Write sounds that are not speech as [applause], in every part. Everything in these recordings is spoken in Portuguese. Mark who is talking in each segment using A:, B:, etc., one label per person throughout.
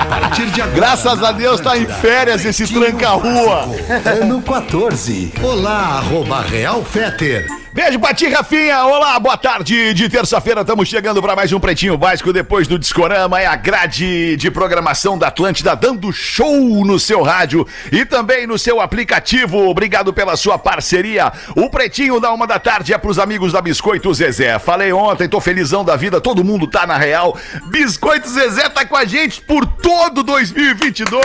A: A partir de agora,
B: Graças a Deus tá em férias esse tranca-rua.
A: ano 14. Olá, arroba Real Feter.
B: Beijo pra ti, Rafinha. Olá, boa tarde de terça-feira. Estamos chegando para mais um Pretinho Básico depois do Discorama. É a grade de programação da Atlântida dando show no seu rádio e também no seu aplicativo. Obrigado pela sua parceria. O Pretinho da uma da tarde é pros amigos da Biscoito Zezé. Falei ontem, tô felizão da vida, todo mundo tá na real. Biscoito Zezé tá com a gente por todo 2022.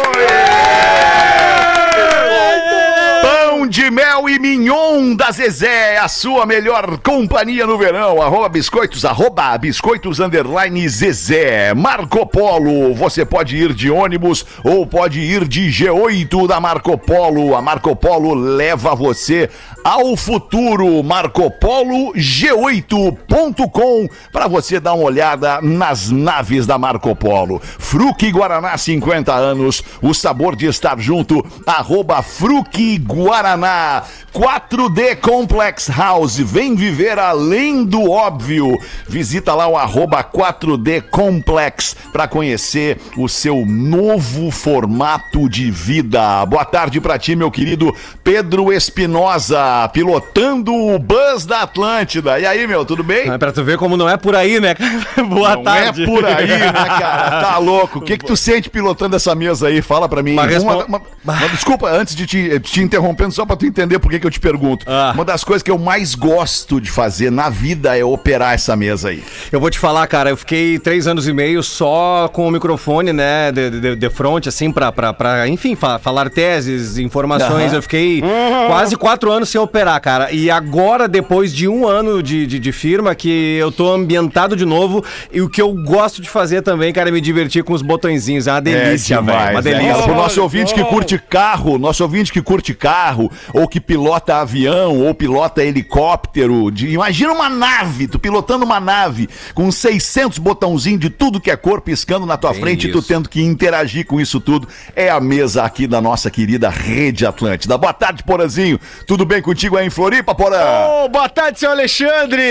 B: Pão de mel e mignon da Zezé, a sua melhor companhia no verão. Arroba biscoitos, arroba biscoitos underline Zezé. Marco Polo, você pode ir de ônibus ou pode ir de G8 da Marco Polo. A Marco Polo leva você ao futuro. Marco Polo G8.com para você dar uma olhada nas naves da Marco Polo. Fruque Guaraná 50 anos, o sabor de estar junto. Arroba Fruque Guaraná. 4D Complex House, vem viver além do óbvio. Visita lá o arroba 4D Complex para conhecer o seu novo formato de vida. Boa tarde para ti, meu querido Pedro Espinosa, pilotando o Bus da Atlântida. E aí, meu, tudo bem?
C: É pra tu ver como não é por aí, né? [laughs] Boa
B: Não
C: tarde.
B: é por aí, né, cara? [laughs] Tá louco. O que que tu sente pilotando essa mesa aí? Fala pra mim. Uma- uma- uma- desculpa, antes de te, te interrompendo, só pra tu entender por que que eu te pergunto.
C: Ah.
B: Uma das coisas que eu mais gosto de fazer na vida é operar essa mesa aí.
C: Eu vou te falar, cara, eu fiquei três anos e meio só com o microfone, né, de, de, de frente, assim, pra, pra, pra enfim, fa- falar teses, informações. Eu fiquei quase quatro anos sem operar, cara. E agora, depois de um ano de, de, de firma, que eu tô ambientado de novo, e o que eu gosto de fazer também, cara, é me divertir com os botõezinhos. É uma delícia, velho. Uma
B: né,
C: delícia.
B: cara? Pro nosso ouvinte que curte carro, nosso ouvinte que curte carro, ou que pilota avião, ou pilota helicóptero, de- imagina uma nave, tu pilotando uma nave com 600 botãozinhos de tudo que é cor piscando na tua
C: Tem
B: frente e tu
C: isso.
B: tendo que interagir com isso tudo. É a mesa aqui da nossa querida Rede Atlântida. Boa tarde, Porazinho. Tudo bem contigo aí em Floripa, Porã?
D: Ô, boa tarde, seu Alexandre!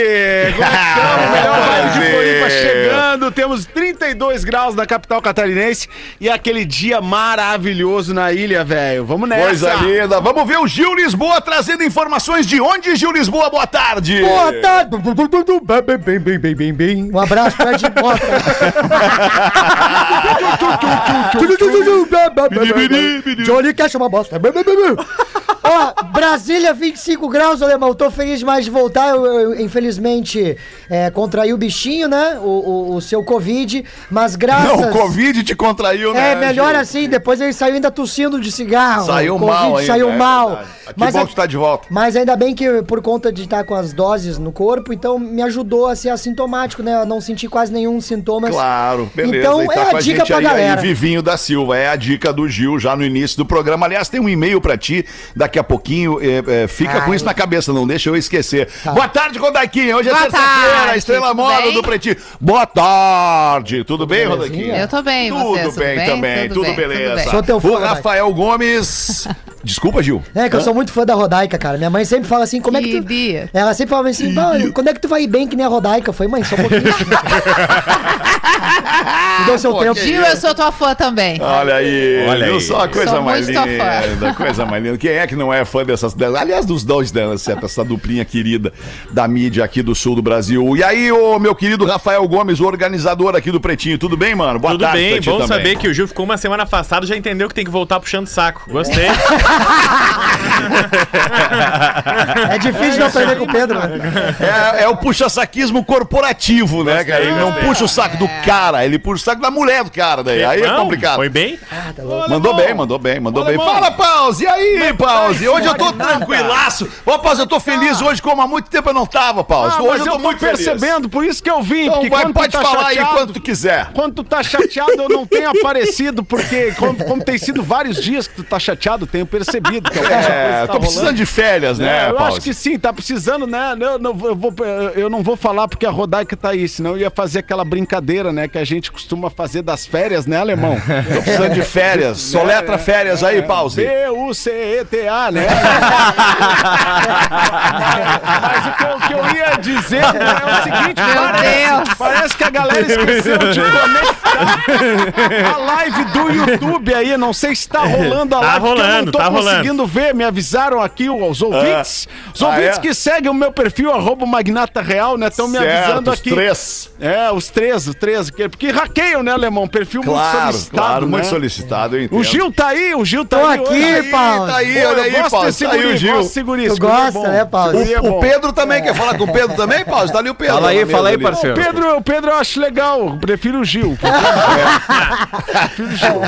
D: Como é [laughs] estamos? Melhor de Floripa chegando. Temos 32 graus na capital catarinense e aquele dia maravilhoso na ilha, velho. Vamos nessa!
B: Coisa linda. Vamos ver o Gil Lisboa trazendo informações de onde, Gil Lisboa? Boa tarde.
E: Boa tarde. Bem, bem, bem, bem, bem, bem. Um abraço pra Ed Mota. Johnny quer chamar bosta. Ó, Brasília, 25 graus, alemão. Tô feliz demais de voltar. Eu, eu, infelizmente, é, contraí o bichinho, né? O, o, o seu Covid. Mas graças.
B: Não, o Covid te contraiu, né?
E: É, melhor assim. Depois ele saiu ainda tossindo de cigarro.
B: Saiu
E: O Covid
B: mal ainda.
E: Saiu
B: é
E: mal.
B: verdade. Que
E: Mas
B: bom
E: é-
B: que tá de volta.
E: mas ainda bem que por conta de estar com as doses no corpo, então me ajudou a ser assintomático, né? A não sentir quase nenhum sintoma.
B: Claro, beleza.
E: Então
B: tá
E: é
B: com
E: a dica pra
B: aí,
E: galera.
B: Aí, Vivinho da Silva, é a dica do Gil já no início do programa. Aliás, tem um e-mail pra ti daqui a pouquinho. é, é, fica com
E: Ai.
B: isso na cabeça, não deixa eu esquecer.
E: Tá.
B: Boa tarde, Rodaiquinha. Hoje é
F: Boa
B: terça-feira, a
F: tarde,
B: estrela
F: tudo
B: moda
F: bem?
B: do Pretinho. Boa tarde. Tudo bem, Rodaiquinha?
F: Eu tô bem,
B: Tudo
F: você, tudo
B: bem,
F: bem?
B: também, tudo,
F: Tudo bem,
B: beleza.
F: tudo bem.
E: Sou teu fã,
B: o. Rafael Gomes. [laughs] Desculpa, Gil.
E: É que eu sou muito fã da Rodaica, cara. Minha mãe sempre fala assim, como é que tu...
F: Queria.
E: Ela sempre fala assim, "Pá, quando é que tu vai ir bem que nem a Rodaica? Eu falei, mãe, só um pouquinho. [laughs] Me deu seu
B: Pô,
E: tempo.
F: Gil, eu sou tua fã também.
B: Olha aí,
C: Olha
B: viu
C: aí.
B: só a coisa
F: Sou
B: mais
F: muito tua
B: linda, coisa mais linda. Quem é que não é fã dessas, aliás, dos dois dessa, essa duplinha querida da mídia aqui do sul do Brasil. E aí, ô meu querido Rafael Gomes, o organizador aqui do Pretinho, tudo bem, mano? Boa
G: Tudo
B: tarde
G: bem,
B: pra ti
G: bom
B: também.
G: saber que o Gil ficou uma semana afastado já entendeu que tem que voltar puxando saco. Gostei. [laughs]
E: É difícil de aprender com o Pedro, né?
B: É, é o puxa-saquismo corporativo, né, cara? Ele não puxa o saco do cara, ele puxa o saco da mulher do cara, daí. Aí é
G: Não,
B: complicado.
G: Foi bem?
B: Mandou bem, mandou bem, mandou bem. Fala, Pause! E aí, Pause? Hoje eu tô tranquilaço. Ô, Pause, eu tô feliz hoje, como há muito tempo eu não tava, Pause.
D: Ah,
B: hoje eu tô,
D: eu tô
B: muito feliz.
D: percebendo, por isso que eu vim.
B: Então vai, pode
D: tá
B: falar aí
D: chateado-
B: quanto tu quiser.
D: Quando tu tá chateado, eu não tenho [laughs] aparecido, porque como, como tem sido vários dias que tu tá chateado, eu tenho despercebido. Que [laughs]
B: É,
D: coisa tá
B: tô precisando
D: rolando.
B: de férias, né,
D: É, eu
B: Pause?
D: acho que sim, tá precisando, né? Eu não, eu vou, eu não vou falar porque a Rodaica tá aí, senão eu ia fazer aquela brincadeira, né? Que a gente costuma fazer das férias, né, alemão? [laughs]
B: Tô precisando de férias. [laughs] Soletra férias aí, Pause.
D: B-U-C-E-T-A, né? Mas o que, eu, o que eu ia dizer né, é o seguinte,
F: Meu
D: parece,
F: Deus.
D: parece que a galera esqueceu de conectar a live do YouTube aí. Não sei se tá rolando a
G: Tá
D: live, não
G: rolando,
D: tô
G: tá
D: conseguindo ver. Me avisaram aqui os ouvintes. Os
B: Ah,
D: ouvintes
B: é?
D: que seguem o meu perfil, arroba Magnata Real, né? Estão me avisando
B: os
D: aqui.
B: três.
D: É, os três, os três. que- Porque hackeiam, né, Alemão? Perfil muito
B: Claro,
D: solicitado,
B: claro,
D: né?
B: muito solicitado, eu entendo.
D: O Gil tá aí, o Gil tá
E: Tô
D: aí.
E: aqui. Paulo.
B: Tá aí, olha aí, Paulo. Tá aí
D: guri,
B: o Gil.
D: gosto desse guri,
E: Tu
D: é
E: gosta,
D: bom.
E: né, Paulo?
D: É
B: O, o
D: bom.
B: Pedro também, quer falar com o Pedro também, Pause? Tá ali o Pedro.
C: Fala aí, fala aí,
B: ali.
D: O
C: parceiro.
D: Pedro, o Pedro eu acho legal, prefiro o Gil. [laughs] prefiro o Gil.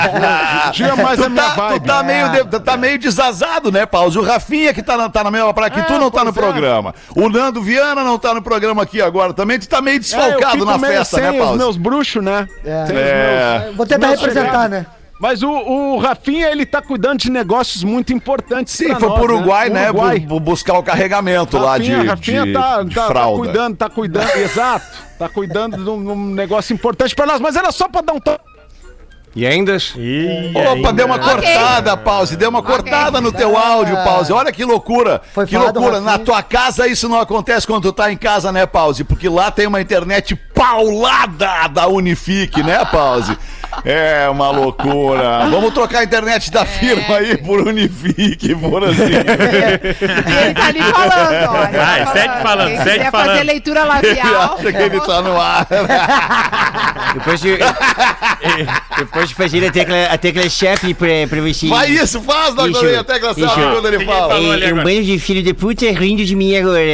D: O Gil é mais
B: Tu
D: a minha
B: tá, tu
D: vibe.
B: tá meio, tá meio desazado, né, Pause? O Rafinha que tá na, tá na mesma praia que tu
D: É,
B: não tá no
D: é.
B: programa. O Nando Viana não tá no programa aqui agora também. Tu tá meio
D: É,
B: desfalcado
D: fico
B: na
D: meio
B: festa,
D: sem
B: né,
D: os
B: Pause?
D: meus bruxos, né?
E: É.
D: Os
B: É.
D: meus-
E: Vou tentar
D: meus
E: representar, né?
D: Mas o, o Rafinha, ele tá cuidando de negócios muito importantes
B: Sim, foi
D: nós,
B: pro Uruguai, né?
D: Uruguai.
B: bu- buscar o carregamento lá de,
D: Rafinha, Rafinha
B: de,
D: tá,
B: de
D: tá- tá
B: fralda.
D: cuidando, tá cuidando, [laughs] exato. Tá cuidando de um, de um negócio importante pra nós, mas era só pra dar um toque.
C: E ainda?
B: Opa, deu uma cortada, Pause. Deu uma cortada no teu áudio, Pause. Olha que loucura.
E: Foi
B: que loucura. Na tua casa isso não acontece quando tu tá em casa, né, Pause? Porque lá tem uma internet paulada da Unifique, né, Pause? É uma loucura. Vamos trocar a internet da firma aí por Unifique, por assim.
F: Ele tá ali falando, olha.
G: Vai,
F: tá
G: segue falando,
F: Quem
G: segue
F: quiser
G: falando.
F: fazer leitura [laughs]
B: Ele
F: labial.
B: acha que ele tá no ar.
H: Depois de, depois de fazer a tecla, a tecla chefe pra, pra você.
B: Vai isso, faz.
H: Isso,
B: Ney, até que
H: isso.
B: sabe quando ele fala.
H: É, é um bando de filho de puta rindo de mim agora. [laughs]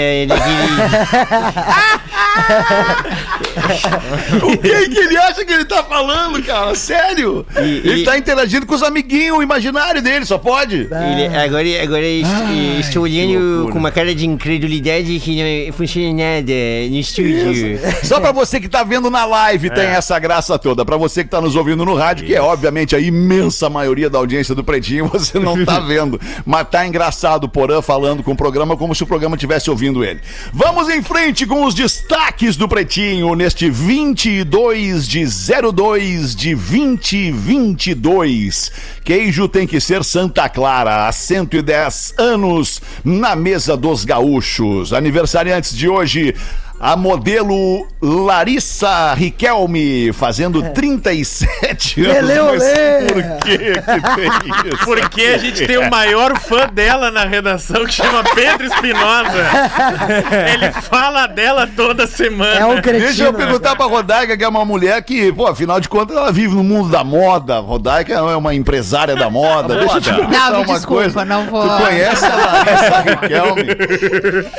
H: é,
B: O que, que ele acha que ele tá falando, cara? Sério?
H: E-
B: ele
H: e-
B: tá interagindo com os amiguinhos imaginários dele, só pode?
H: Ele- agora agora est-
B: Ai,
H: estou olhando com uma cara de incredulidade que não funciona nada no estúdio.
B: Só pra você que tá vendo na live tem essa graça toda. Pra você que tá nos ouvindo no rádio, que é obviamente a imensa maioria da audiência do Pretinho, [laughs] você não tá [laughs] vendo. Mas tá engraçado o Porã falando com o programa como se o programa estivesse ouvindo ele. Vamos em frente com os destaques do Pretinho neste 22 de 02 de 2022. Queijo tem que ser Santa Clara, há 110 anos na mesa dos gaúchos. Aniversariantes de hoje, a modelo Larissa Riquelme, fazendo 37 anos.
E: Lele, olê.
B: por que que tem isso?
G: Porque a gente tem o maior fã dela na redação que chama Pedro Espinosa. [laughs] Ele fala dela toda semana.
E: É um cretino.
B: Deixa eu
E: né?
B: perguntar pra Rodaica, que é uma mulher que, pô, afinal de contas, ela vive no mundo da moda. Rodaica é uma empresária da moda. Deixa eu te perguntar
F: Não, me
B: uma
F: desculpa,
B: coisa.
F: não vou-
B: Tu conhece a Larissa Riquelme?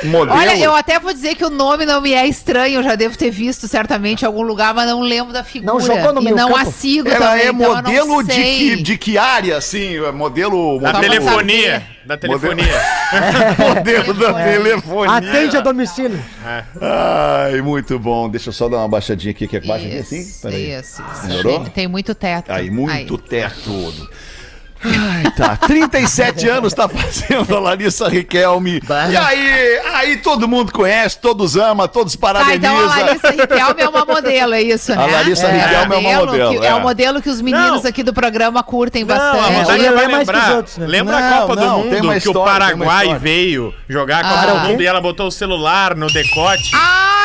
B: [laughs] Modelo?
F: Olha, eu até vou dizer que o nome não me é estranho, eu já devo ter visto certamente em algum lugar, mas não lembro da figura.
E: Não jogou no
F: e
E: meio
F: não
E: campo?
F: a sigo
B: Ela
F: também,
B: é
F: então eu não
B: modelo de
F: sei.
B: que, de que área, assim? É Modelo.
G: Da
B: modelo
G: telefonia. Da telefonia. [laughs]
B: modelo da telefonia.
E: Atende a domicílio.
B: Ai, muito bom. Deixa eu só dar uma baixadinha aqui, que é baixa aqui assim.
F: Isso,
B: Peraí.
F: isso, isso.
B: Melhorou?
F: Tem, tem muito teto.
B: Aí, muito teto. Ai, tá. 37 [laughs] anos tá fazendo a Larissa Riquelme. E aí, aí todo mundo conhece, todos ama, todos
F: Tá,
B: parabenizam.
F: então a Larissa Riquelme é uma modelo, é isso, né?
B: A Larissa Riquelme é uma modelo,
F: que- é.
B: é.
F: o modelo que os meninos
G: Não.
F: aqui do programa curtem
G: Não, a
F: bastante.
E: Lelê
G: vai
E: é mais que os
G: lembrar.
E: outros, né?
G: Lembra
B: Não,
G: a Copa
B: não,
G: do
B: tem
G: Mundo
B: uma
G: que
B: história,
G: o Paraguai
B: história.
G: veio jogar a Copa
F: Ah.
G: do? Mundo e ela botou o celular no decote.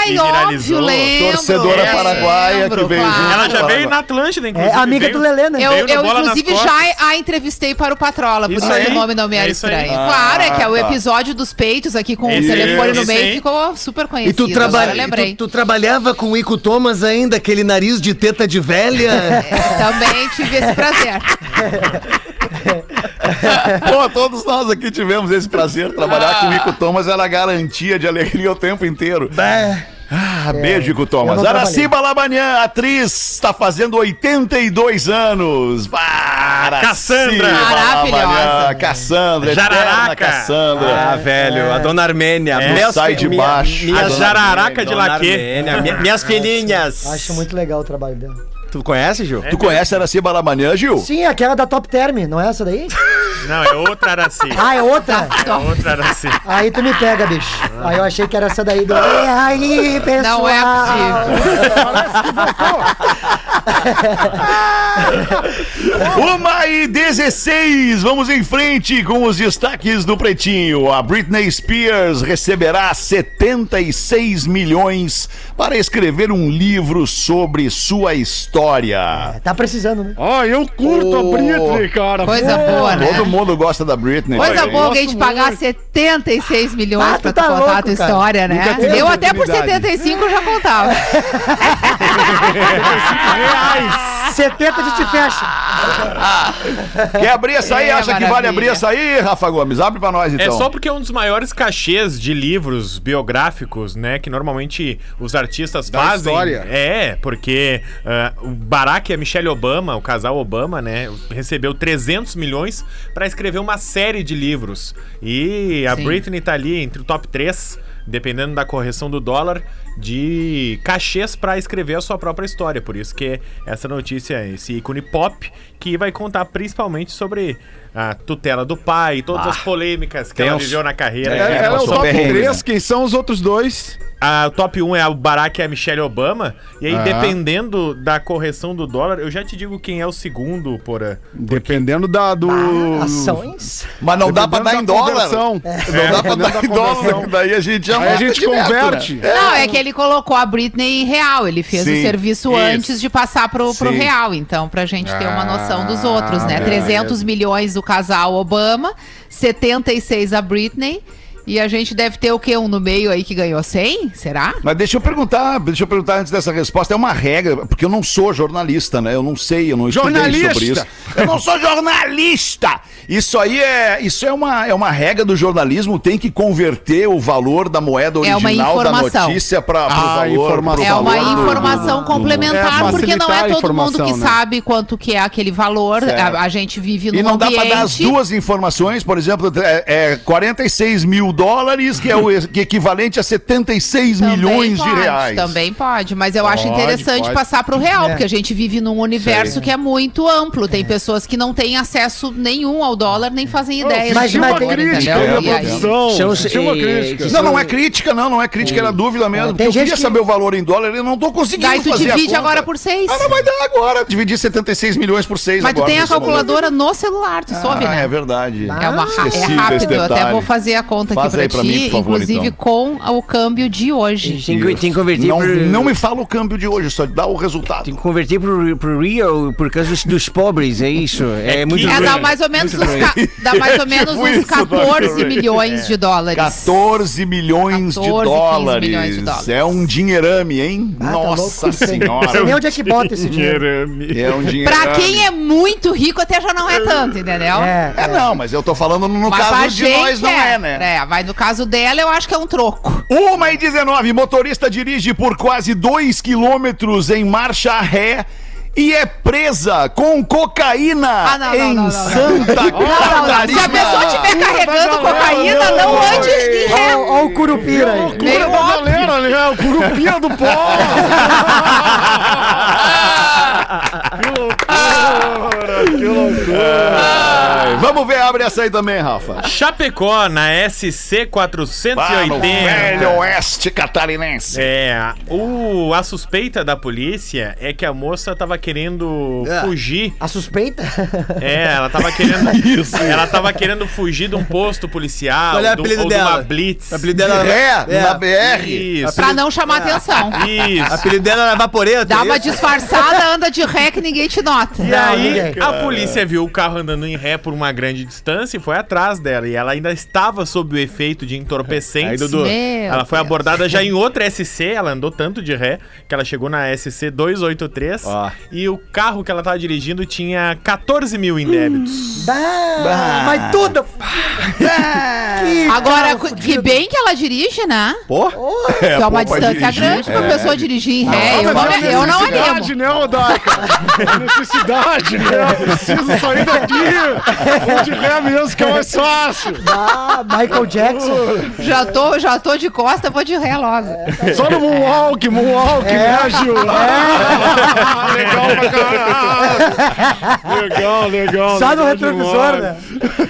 F: Ai,
G: E
F: óbvio, lembro.
B: Torcedora
F: É,
B: paraguaia que
F: lembro,
B: veio
F: claro.
B: junto.
G: Ela já veio na Atlântida, inclusive.
E: É amiga
G: veio-
E: do Lelê, né?
F: Eu, eu inclusive, já a entrevistei para o Patrola, por
G: Isso
F: isso,
G: aí,
F: que o nome não me era
G: é isso aí.
F: estranho. claro, é que é o
B: tá.
F: episódio dos peitos aqui com
G: Esse
F: o telefone no meio ficou super
I: E
F: conhecido.
I: tu,
F: agora
I: traba...
F: lembrei.
I: tu, tu trabalhava com o Ico Thomas ainda, aquele nariz de teta de velha?
F: É, [laughs] também tive esse prazer. [laughs]
B: Pô, todos nós aqui tivemos esse prazer. Trabalhar com o Ico Thomas era garantia de alegria o tempo inteiro. Ah, beijo, Ico Thomas. Araciba Labanian, atriz, está fazendo 82 anos. Para
G: Cassandra.
F: Maravilhosa.
B: Cassandra,
G: Jararaca.
B: Cassandra.
C: Ah, velho, a dona Armênia.
G: É.
B: Sai de baixo.
C: minha-
G: A
C: minhas-
G: jararaca de
C: Dona
G: laquê.
C: Armênia, minha- minhas [laughs] filhinhas.
E: Acho muito legal o trabalho dela.
C: Tu conhece, Gil?
B: Tu conhece a Araci Balamanhã, Gil?
E: Sim, aquela da Top Term, não é essa daí? [laughs]
G: Não, é outra Araci.
E: Ah, é outra?
G: É outra [laughs] Araci.
E: Aí tu me pega, bicho. Aí eu achei que era essa daí do. E aí, pessoal?
F: Não é possível. [laughs]
B: Uma e 16, vamos em frente com os destaques do Pretinho. A Britney Spears receberá 76 milhões para escrever um livro sobre sua história.
E: Tá precisando, né?
D: Ah, eu curto
B: Oh.
D: a Britney, cara.
F: Coisa
D: Pô,
F: boa, né?
B: Todo mundo gosta da Britney.
F: Coisa boa alguém te pagar
D: muito.
F: 76 milhões
E: Ah,
F: pra tu
E: tá
F: contar a tua história, né? Eu até por
D: oportunidade.
F: 75 já contava. [laughs]
D: Reais.
E: 70 a gente fecha. [laughs]
B: Quer abrir essa aí?
F: É,
B: Acha que vale
F: maravilha.
B: abrir essa aí, Rafa Gomes? Abre pra nós
G: É
B: então.
G: só porque é um dos maiores cachês de livros biográficos, né? Que normalmente os artistas
D: Da
G: fazem.
D: história.
G: É, porque ah, o Barack e a Michelle Obama, o casal Obama, né? Recebeu 300 milhões pra escrever uma série de livros. E a
F: Sim.
G: Britney tá ali entre o top 3, dependendo da correção do dólar, de cachês pra escrever a sua própria história. Por isso que essa notícia, esse ícone pop, que vai contar principalmente sobre a tutela do pai, todas as polêmicas que ela viveu na carreira.
D: É, ela é o top
B: perrengue,
D: 3,
B: né?
D: quem são os outros dois?
G: A top 1 é o Barack e a Michelle Obama. E aí,
D: Ah.
G: dependendo da correção do dólar, eu já te digo quem é o segundo, porra.
D: Dependendo da, do...
E: Ações.
B: Mas não dá pra dar em
D: Dependendo
B: dólar.
D: conversão.
B: Não dá pra
D: Dependendo
B: dar
D: da
B: em dólar. Daí a gente já
D: Aí a gente
B: direto,
D: converte.
B: né?
F: Não, é que ele colocou a Britney em real. Ele fez
B: Sim,
F: o serviço
G: isso.
F: antes de passar pro, pro
B: Sim.
F: real. Então, pra gente ter uma noção dos
D: Ah,
F: outros, né?
D: beleza.
F: 300 milhões do casal Obama, 76 a Britney. E a gente deve ter o quê? Um no meio aí que ganhou 100? Será?
B: Mas deixa eu perguntar, deixa eu perguntar antes dessa resposta. É uma regra, porque eu não sou jornalista, né? Eu não sei, eu não estudei
D: Jornalista!
B: sobre isso. Eu não sou jornalista! Isso aí é, isso é uma, é uma regra do jornalismo, tem que converter o valor da moeda
F: É uma
B: original da
F: informação.
B: notícia para o
D: Ah,
B: valor.
D: informação.
B: pro
F: É uma
B: valor do-
F: informação
D: É,
F: complementar, porque não é todo mundo
D: informação,
F: que
D: né?
F: sabe quanto que é aquele valor. A, a gente vive num
B: E não dá
F: ambiente...
B: pra dar as duas informações, por exemplo, é, é 46 mil dólares, que é o que é equivalente a 76
F: Também
B: milhões
F: pode,
B: de reais.
F: Também pode, mas eu acho
D: Pode,
F: interessante
D: pode.
F: passar pro real,
E: É.
F: porque a gente vive num universo que é muito amplo. Tem pessoas que não têm acesso nenhum ao dólar, nem fazem ideia.
E: mas- mas tem
D: crítica a Tinha uma crítica.
B: Não, não é crítica, não, não é crítica, era dúvida mesmo.
E: tem
B: Porque eu queria
E: que-
B: saber o valor em dólar e eu não tô conseguindo
F: Daí tu
B: fazer a
F: divide agora por seis.
B: Ah, não vai dar agora. Dividir 76 milhões por 6
F: Mas tu
B: agora.
F: tem a
B: nesse momento.
F: calculadora no celular, tu soube,
B: Ah,
F: né?
B: é verdade.
F: É, uma, é rápido, eu até vou fazer a conta
B: Faz
F: aqui pra
B: aí pra
F: ti,
B: mim, por favor,
F: inclusive
B: então.
F: com o câmbio de hoje.
H: Tem que, tem que converter
B: Não,
H: pro...
B: não me fala o câmbio de hoje, só dá o resultado.
H: Tem que converter pro, pro real por causa dos, dos pobres, é isso. É, muito
F: É, dá mais ou menos, uns, ca- dá mais ou menos [laughs]
B: Tipo
F: uns
B: isso,
F: 14
B: Dr. Ray.
F: milhões de dólares.
B: 14 milhões
F: 14,
B: de
F: 15
B: dólares.
F: milhões de dólares.
B: É um dinheirame, hein?
E: Ah, tá
B: Nossa
E: aí. [laughs]
B: senhora.
E: Sei nem onde é que bota esse dinheiro.
B: É um dinheirame.
F: Pra quem é muito rico, até já não é tanto, entendeu?
E: É,
B: É, não, mas eu tô falando no
F: Mas
B: caso de nós, não é, né?
F: É, mas no caso dela, eu acho que é um troco.
B: Uma e 19, motorista dirige por quase 2 quilômetros em marcha ré e é presa com cocaína
F: Ah, não, não,
B: em
F: não, não, não.
B: Santa
F: Não, não, não.
B: Catarina.
F: Se a pessoa estiver carregando cocaína, não ande em ré.
E: Olha o Curupira aí.
F: Meio
D: da
F: óbvio.
D: galera, né? O curupira do pó. [laughs] que loucura, que loucura.
B: Ai, vamos ver, abre essa aí também, Rafa.
G: Chapecó, na SC
B: Para o
G: 480.
B: velho oeste catarinense.
G: É, o, a suspeita da polícia é que a moça tava querendo
H: Ah.
G: fugir.
E: A suspeita?
G: É, ela tava querendo. [laughs] Ela tava querendo fugir de um posto policial,
H: Qual é o
G: do-
H: apelido
G: ou de uma
H: dela?
G: blitz.
H: O apelido dela
B: Ré,
H: é,
B: na BR.
G: Isso.
F: Pra não chamar atenção.
H: o
G: Isso.
H: apelido dela era Vaporeta.
F: Dá
H: é
F: uma
H: isso?
F: disfarçada, anda de ré que ninguém te nota.
G: E aí,
E: ninguém.
G: a polícia viu o carro andando em ré por uma grande distância e foi atrás dela. E ela ainda estava sob o efeito de entorpecentes.
H: Aí, Dudu.
F: Meu
G: Ela foi
F: Deus.
G: abordada já em outra SC, ela andou tanto de ré que ela chegou na SC 283
H: Ó.
G: e o carro que ela tava dirigindo tinha 14 mil em débitos.
E: Dá, mas tudo. Que
F: Agora, que
E: fudido.
F: bem que ela dirige, né?
H: Pô,
F: que é uma
B: pô, pra
F: distância grande pra
B: é.
F: pessoa dirigir em ré.
D: Não,
F: eu, não,
D: não é
F: eu não animo.
D: né, Rodaica? A necessidade, né? Eu preciso sair daqui. Vou de ré mesmo, que é mais fácil.
E: Ah, Michael Jackson.
F: Já tô, já tô de costa, vou de ré logo.
D: Só no Moonwalk, Moonwalk, né, Gil? [laughs] legal pra caralho. Legal, legal.
E: Só no retrovisor,
D: demais.
E: né?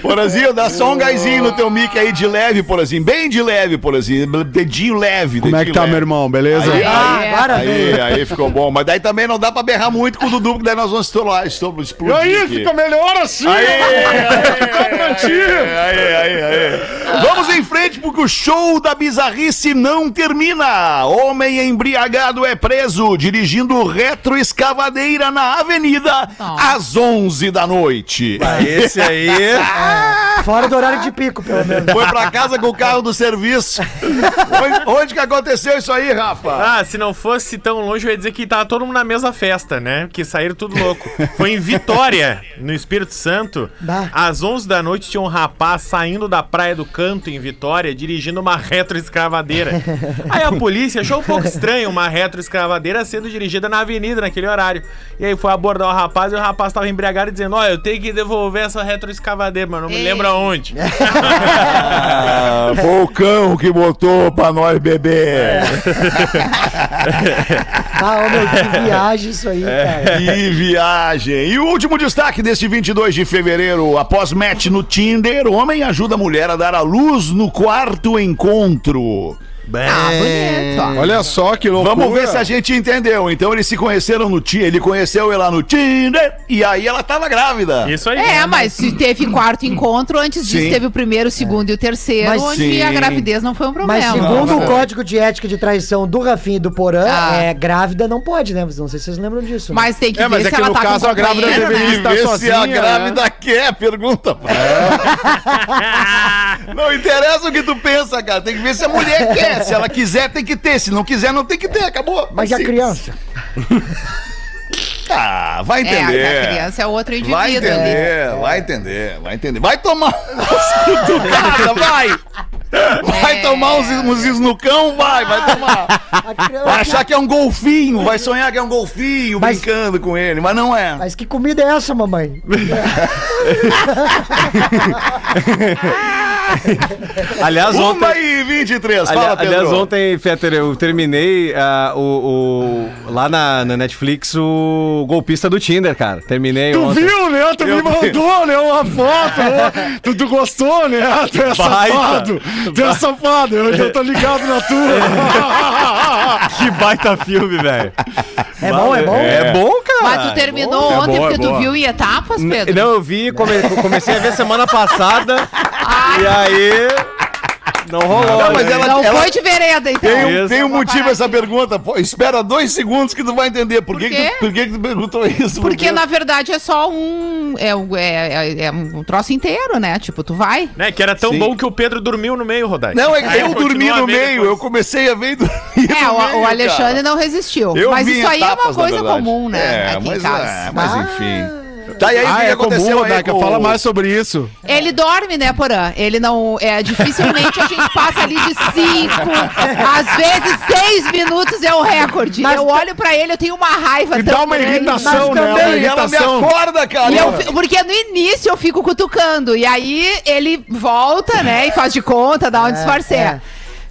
B: Porazinho, dá só um gásinho no teu mic aí de leve, Porazinho. Bem de leve, Porazinho. Dedinho leve.
D: Como é que tá,
B: leve.
D: meu irmão? Beleza?
B: Aí,
E: Ah,
F: É.
E: agora
B: Aí,
E: veio.
B: aí ficou bom. Mas daí também não dá pra berrar muito com o Dudu, porque daí nós vamos estourar, estourar,
D: E
B: explodir.
D: aí,
B: aqui.
D: fica melhor assim.
B: Aí,
D: Fica garantido.
B: aí, aí, aí. Vamos em frente porque o show da bizarrice não termina. Homem embriagado é preso dirigindo retroescavadeira na avenida
F: Nossa.
B: às 11 da noite.
C: Esse aí. [laughs]
E: Fora do horário de pico, pelo menos.
B: Foi pra casa com o carro do serviço. Onde, onde que aconteceu isso aí, Rafa?
G: Ah, se não fosse tão longe, eu ia dizer que tava todo mundo na mesma festa, né? Que saíram tudo louco. Foi em Vitória, no Espírito Santo.
E: Bah.
G: Às 11 da noite tinha um rapaz saindo da Praia do Canto, em Vitória, dirigindo uma retroescavadeira. Aí a polícia achou um pouco estranho uma retroescavadeira sendo dirigida na avenida naquele horário. E aí foi abordar o rapaz e o rapaz tava embriagado dizendo: Ó, eu tenho que devolver essa retroescavadeira, mas não me lembro aonde. [laughs]
B: Ah, foi o cão que botou pra nós beber. [laughs]
E: Ah, ô, meu, que viagem isso aí,
B: Que viagem! E o último destaque deste 22 de fevereiro. Após match no Tinder, homem ajuda a mulher a dar a luz no quarto encontro.
F: Ah, bonito. ó.
D: Olha só que loucura.
B: Vamos ver se a gente entendeu. Então eles se conheceram no Tinder, ele conheceu ela no Tinder e aí ela tava grávida.
G: Isso aí.
F: É, mas se teve quarto encontro, antes disso
B: Sim.
F: teve o primeiro, o segundo e o terceiro,
E: Mas
F: onde
B: sim.
F: a gravidez não foi um problema.
E: Mas segundo
B: Não,
E: o
B: não.
E: código de ética de traição do Rafinha e do Porã,
F: Ah.
E: é, grávida não pode, né? Não sei se vocês lembram disso. né?
F: Mas tem que
D: É, mas
F: ver
D: é
F: se
D: que
F: ela
D: no
F: tá
D: caso
F: com
D: a grávida
F: companheiro,
D: deveria
F: né?
D: estar
B: Vê se
D: sozinha,
B: a
D: né?
B: grávida quer, pergunta pra [laughs] ela. Não interessa o que tu pensa, cara. Tem que ver se a mulher [laughs] quer. Se ela quiser, tem que ter. Se não quiser, não tem que ter. Acabou.
E: Mas e a criança?
B: Ah, vai
F: É,
B: entender.
F: a criança é outro indivíduo
B: Vai
F: ali.
B: entender, vai entender, vai entender. Vai tomar [laughs] uns cutucada, vai! Vai
F: É.
B: tomar uns, uns no cão, vai, vai tomar. [laughs]
E: Criança-
B: Vai achar que é um golfinho, vai sonhar que é um golfinho
E: Mas-
B: brincando com ele, mas não é.
E: Mas que comida é essa, mamãe? [laughs]
C: Aliás, ontem.
B: Uma e 23,
C: Ali-
B: fala, Pedro.
C: aliás, ontem, Fetter, eu terminei ah, o, o- lá na, na Netflix o golpista do Tinder, cara. Terminei
D: Tu
C: ontem.
D: viu, né? Tu me mandou, né? Uma foto, né? [laughs] Tu, tu gostou, né? Tu é
C: Baita.
D: safado. Tu é safado. Eu já tô ligado na tua. [laughs]
C: Que baita filme, velho.
E: É bom, é bom?
C: É bom, cara.
F: Mas tu terminou
D: É
F: ontem
D: boa, é
F: porque tu
D: boa.
F: viu em etapas, Pedro?
C: Não, eu vi, come- comecei a ver semana passada. [laughs] e aí. Não rolou.
B: Não, mas
C: né?
B: ela-
F: Não
B: ela-
F: foi de vereda, então.
B: Tem um, tem um motivo essa
F: aqui.
B: pergunta. Pô, espera dois segundos que tu vai entender. Por,
F: Por
B: que, que,
F: quê?
B: tu, por que, que tu perguntou isso?
F: Porque na verdade é só um. É, um- é, é- é um troço inteiro, né? Tipo, tu vai.
G: Né, que era tão
B: Sim.
G: bom que o Pedro dormiu no meio, Rodai.
B: Não, é que eu dormi no meio.
G: depois.
B: Eu comecei a ver e dormi
F: É,
B: no
F: o,
B: meio,
F: o Alexandre
B: cara.
F: não resistiu.
B: Eu
F: mas isso aí é uma coisa comum, né?
B: É,
F: aqui
B: mas,
F: em casa.
B: é, mas enfim. Tá, e aí o
D: Ah,
B: que, que
D: é
B: aconteceu
D: comum,
B: aí
D: Daca.
B: com-
D: Fala mais sobre isso.
F: Ele dorme, né, Porã? Ele não. É, dificilmente a gente passa ali de cinco, às vezes seis minutos é o recorde.
E: Mas
F: eu olho pra ele, eu tenho uma raiva
D: E dá uma
F: grande.
D: irritação,
E: Mas
D: né? Uma
E: também
B: Ela me
D: irritação.
B: acorda, cara.
F: E eu porque no início eu fico cutucando. E aí ele volta, né? E faz de conta, dá um disfarce.
E: é.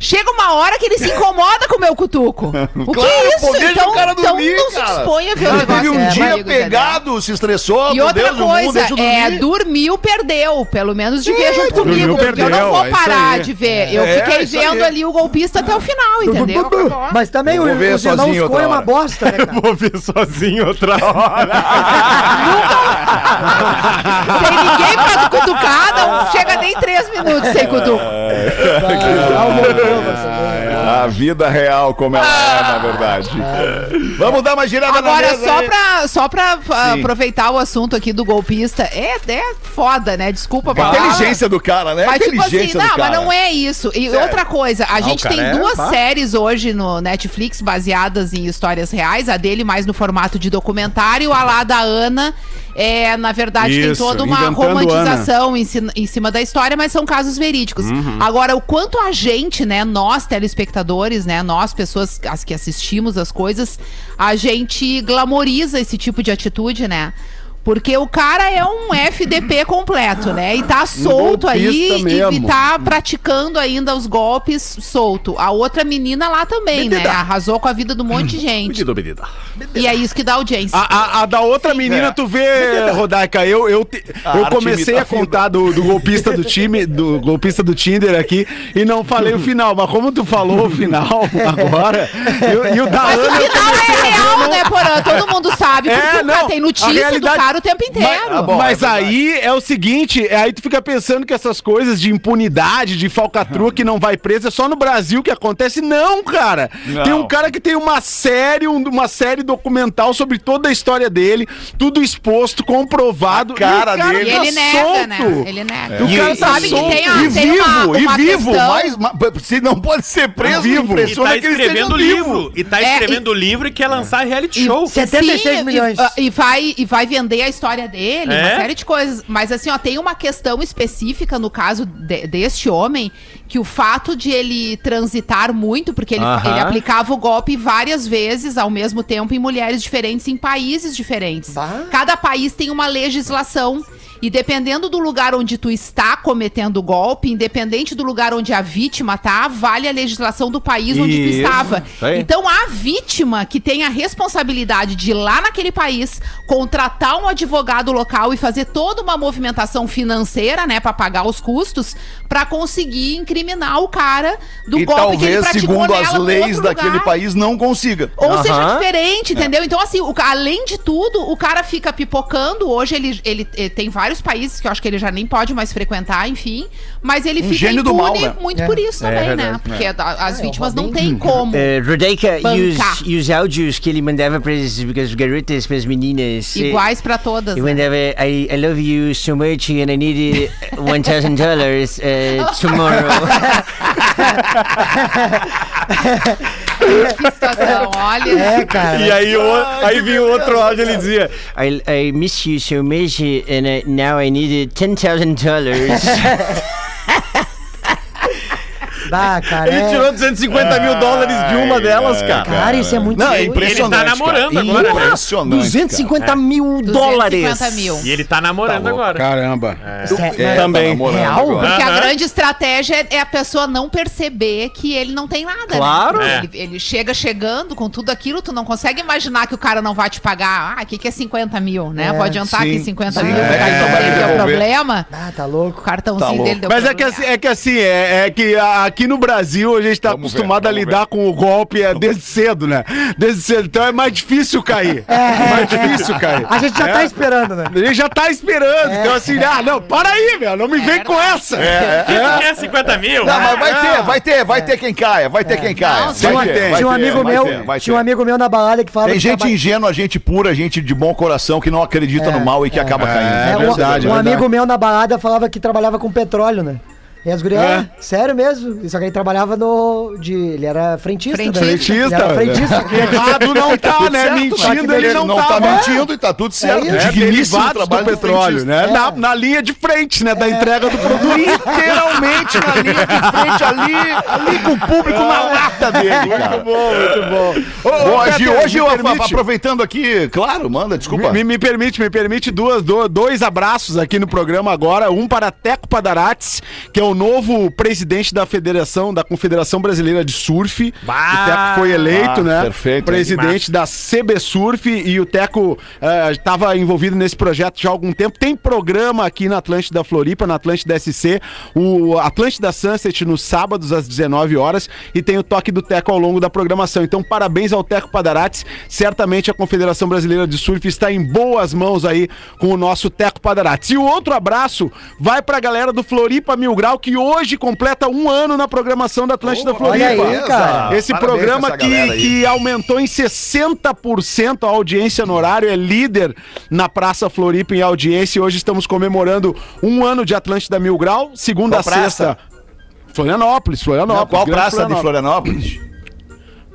F: Chega uma hora que ele se incomoda com o meu cutuco. [laughs] O que
B: Claro,
F: é
B: pô,
F: isso?
B: deixa
F: Então,
B: o cara
F: então
B: dormir,
F: não se
B: cara.
F: dispõe a ver o negócio.
B: teve um
F: é,
B: dia
F: comigo,
B: pegado, se estressou,
F: E outra
B: Deus,
F: coisa,
B: deixa eu
F: é,
B: dormir.
F: dormiu, perdeu. Pelo menos de ver junto comigo.
D: dormiu,
F: porque eu não
D: perdeu,
F: vou
D: é
F: parar de ver. Eu
B: É,
F: fiquei
B: isso
F: vendo
B: aí.
F: ali o golpista até o final, entendeu?
E: Mas também
B: Eu
E: o,
B: ver
E: os irmãos Coen é uma bosta, né, [laughs] cara?
C: Vou ver sozinho outra [laughs] hora.
F: Sem ninguém pra cutucar, não chega nem três minutos sem cutuco.
E: Ah, Moldova também.
B: A vida real como ela é, na verdade. Vamos dar uma girada na
F: Agora,
B: mesa
F: só
B: aí.
F: pra, só pra ah,
B: Sim.
F: aproveitar o assunto aqui do golpista, é, é foda, né? Desculpa a palavra.
B: inteligência do cara, né?
F: Mas tipo assim,
B: inteligência do
F: não, mas
B: cara.
F: não é isso. E
B: Sério.
F: outra coisa, a gente
C: cara
F: tem
C: é,
F: duas
C: pá.
F: séries hoje no Netflix baseadas em histórias reais, a dele mais no formato de documentário, a lá da Ana. É, na verdade, tem
D: Isso,
F: toda uma romantização em cima da história, mas são casos verídicos.
C: Uhum.
F: Agora, o quanto a gente, né, nós telespectadores, né, nós pessoas as que assistimos as coisas, a gente glamoriza esse tipo de atitude, né? Porque o cara é um FDP completo, né? E tá solto aí
D: golpista
F: e,
D: mesmo.
F: tá praticando ainda os golpes solto. A outra menina lá também, né? Arrasou com a vida de um monte de gente.
B: Pedido, medida.
F: E é isso que dá audiência.
D: A, a- a da outra menina,
B: É.
D: tu vê, Rodaica, eu, eu, te- eu comecei a contar do, do golpista do time, do golpista do Tinder aqui, e não falei o final, mas como tu falou o final agora, e, e o da
F: Mas o
D: Ana eu
F: final é real,
D: não-
F: né, Porã? Todo mundo sabe,
D: É,
F: porque o
D: não,
F: tem notícia
D: realidade-
F: do cara o tempo inteiro.
B: Ah, bom,
D: Mas
B: é
D: aí é o seguinte, é, aí tu fica pensando que essas coisas de impunidade, de falcatrua que não vai preso, é só no Brasil que acontece. Não, cara.
B: Não.
D: Tem um cara que tem uma série, um- uma série documental sobre toda a história dele, tudo exposto, comprovado.
B: A cara
D: e o
B: dele.
F: E ele nega, né? Ele nega.
D: O
F: E
D: cara tá
F: sabe que
D: solto.
F: tem, a,
B: E
F: tem
B: vivo,
F: uma, uma
B: e vivo,
F: questão-
B: mas, mas se não pode ser preso,
D: Vivo.
G: E tá
B: que esteja
G: escrevendo livro. E tá
F: É,
G: escrevendo livro e quer lançar reality show.
E: 76
F: Sim,
E: milhões.
F: E vai, e vai vender a história dele,
G: É?
F: uma série de coisas. Mas assim, ó, tem uma questão específica no caso de- deste homem, que o fato de ele transitar muito, porque ele,
C: Aham.
F: ele aplicava o golpe várias vezes ao mesmo tempo em mulheres diferentes, em países diferentes. Cada país tem uma legislação. E dependendo do lugar onde tu está cometendo o golpe, independente do lugar onde a vítima tá, vale a legislação do país onde tu
C: Isso,
F: estava.
C: isso aí.
F: Então a vítima que tem a responsabilidade de ir lá naquele país, contratar um advogado local e fazer toda uma movimentação financeira, né, Pra pagar os custos, pra conseguir incriminar o cara do
B: E
F: golpe que ele
B: talvez,
F: praticou
B: segundo as leis daquele país, não consiga.
F: Ou seja
C: Aham.
F: diferente, entendeu? Então, assim, o além de tudo, o cara fica pipocando. Hoje ele, ele, eh, tem vários países que eu acho que ele já nem pode mais frequentar, enfim. Mas ele
B: Um
F: fica
B: gênio do
F: impune
B: mal, né?
F: muito
E: É.
F: por isso
C: É
F: também, né?
C: verdade.
F: Porque a- as
E: É,
F: vítimas não têm como.
H: Eh, Rodaica, e os, e áudios que ele mandava para as, para as garotas, para as meninas?
F: Iguais pra todas.
H: Eu
F: né?
H: mandava, I, I love you so much and I need uh, $1,000 uh, tomorrow. [laughs] [laughs]
F: Que situação, olha.
E: É, cara.
C: E aí, o, aí vinha o outro áudio, ele dizia:
H: I, I miss you so much and uh, now I need $10,000. [laughs]
E: Bah, [laughs] cara.
C: Ele
E: é-
C: tirou 250 mil dólares de uma delas, cara.
E: Cara, isso é muito
B: Não, é impressionante.
G: Ele tá namorando
B: cara.
G: agora, né?
B: Impressionante.
C: 250 mil dólares.
F: 250 mil.
G: E ele tá namorando
B: Tá
G: agora.
D: Caramba.
E: É-
B: É,
C: Também.
B: tá namorando
E: Real?
B: agora.
F: Porque a grande estratégia é a pessoa não perceber que ele não tem nada.
C: Claro.
F: Né?
G: É.
F: Ele, ele chega chegando com tudo aquilo, tu não consegue imaginar que o cara não vai te pagar. Ah, o que, é 50 mil, né?
E: É,
F: Vou adiantar aqui 50
B: sim.
F: mil,
B: É,
F: cartão dele deu problema.
E: Ah, tá louco.
F: O cartãozinho
B: Tá
F: dele deu
D: Mas é
F: problema.
D: que, assim, é que assim, é, é que a- aqui no Brasil a gente tá
B: Vamos ver,
D: acostumado a
B: vamos
D: lidar com o golpe é, desde cedo, né? Desde cedo. Então é mais difícil cair. É, mais difícil cair.
E: A gente já tá esperando, né?
D: Ele já tá esperando. Então assim, ah, não, para aí, meu. Não me vem com essa.
B: É,
G: tu quer 50 mil?
B: Não, mas vai ter, vai ter, vai ter quem caia, vai ter quem caia. Vai
F: tinha-
B: ter,
E: Tinha um
B: ter,
E: amigo
B: vai
E: meu, tinha um amigo meu na balada que falava
B: Tem
E: que
B: gente ingênua, gente pura, gente de bom coração que não acredita
E: É,
B: no mal e que acaba
D: É,
B: caindo.
E: É, um-
D: verdade,
E: um,
D: é verdade.
E: amigo meu na balada falava que trabalhava com petróleo, né? E as gurias,
D: É.
E: é. sério mesmo? Só que ele trabalhava no. De, ele era frentista. né?
F: Frentista.
E: Ele
D: Frentista.
E: era frentista.
D: Errado não tá,
B: tudo
D: né?
B: certo,
D: Mentindo,
B: ele
D: ele não,
B: não
D: tá.
B: tá
D: né?
B: mentindo e tá tudo certo.
D: É,
B: Digníssimo
D: derivados do
B: trabalho do
D: petróleo, né? Na, na linha de frente, né? Da entrega do produto. [laughs]
B: Literalmente na linha de frente ali, ali com o público na lata dele, cara.
D: Muito bom, muito bom. Ô,
B: Hoje,
D: Peter,
B: hoje
D: me
B: eu,
D: permite-
B: aproveitando aqui, claro, manda, desculpa.
D: Me, me permite, me permite duas, do- dois abraços aqui no programa agora. Um para Teco Padarates, que é o novo presidente da Federação, da Confederação Brasileira de Surf.
G: Bah!
D: o Teco foi eleito,
B: Ah,
D: né?
B: perfeito.
D: Presidente da CB Surf e o Teco estava envolvido nesse projeto já há algum tempo. Tem programa aqui na Atlântida Floripa, na Atlântida SC, o Atlântida Sunset nos sábados às 19 horas e tem o toque do Teco ao longo da programação. Então, parabéns ao Teco Padarates. Certamente a Confederação Brasileira de Surf está em boas mãos aí com o nosso Teco Padarates. E o outro abraço vai pra galera do Floripa Mil Grau, que hoje completa um ano na programação da Atlântida Floripa.
E: olha aí, cara.
D: Esse
B: Parabéns
D: programa que, que aumentou em 60% a audiência no horário, é líder na Praça Floripa em audiência. E hoje estamos comemorando um ano de Atlântida Mil Grau, segunda a sexta. Florianópolis, Florianópolis.
B: Não, qual praça de Florianópolis?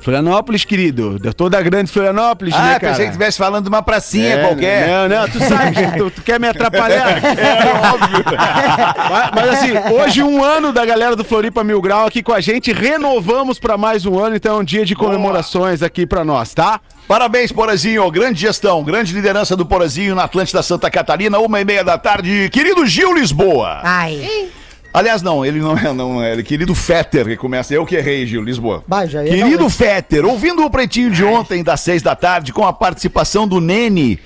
D: Florianópolis, querido. De toda a grande Florianópolis,
B: Ah,
D: né, cara?
B: pensei que estivesse falando de uma pracinha
D: É,
B: qualquer.
D: Não, não, tu sabe, que [laughs] tu, tu quer me atrapalhar.
B: É óbvio. [laughs]
D: Mas, mas assim, hoje um ano da galera do Floripa Mil Grau aqui com a gente, renovamos pra mais um ano, então é um dia de comemorações aqui pra nós, tá?
B: Parabéns, Porazinho. Grande gestão, grande liderança do Porazinho na Atlântida Santa Catarina, uma e meia da tarde. Querido Gil Lisboa.
E: Ai.
B: Aliás, não, ele não é, não é. Ele, querido Fetter, que começa. Eu que errei, Gil Lisboa.
E: Bah,
B: Querido
E: não,
B: Fetter, ouvindo o pretinho de ontem, das seis da tarde, com a participação do Nene.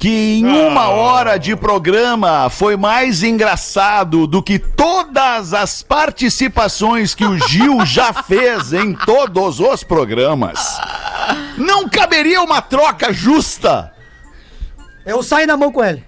B: Que em uma hora de programa foi mais engraçado do que todas as participações que o Gil já fez em todos os programas. Não caberia uma troca justa?
E: Eu saio na mão com ele.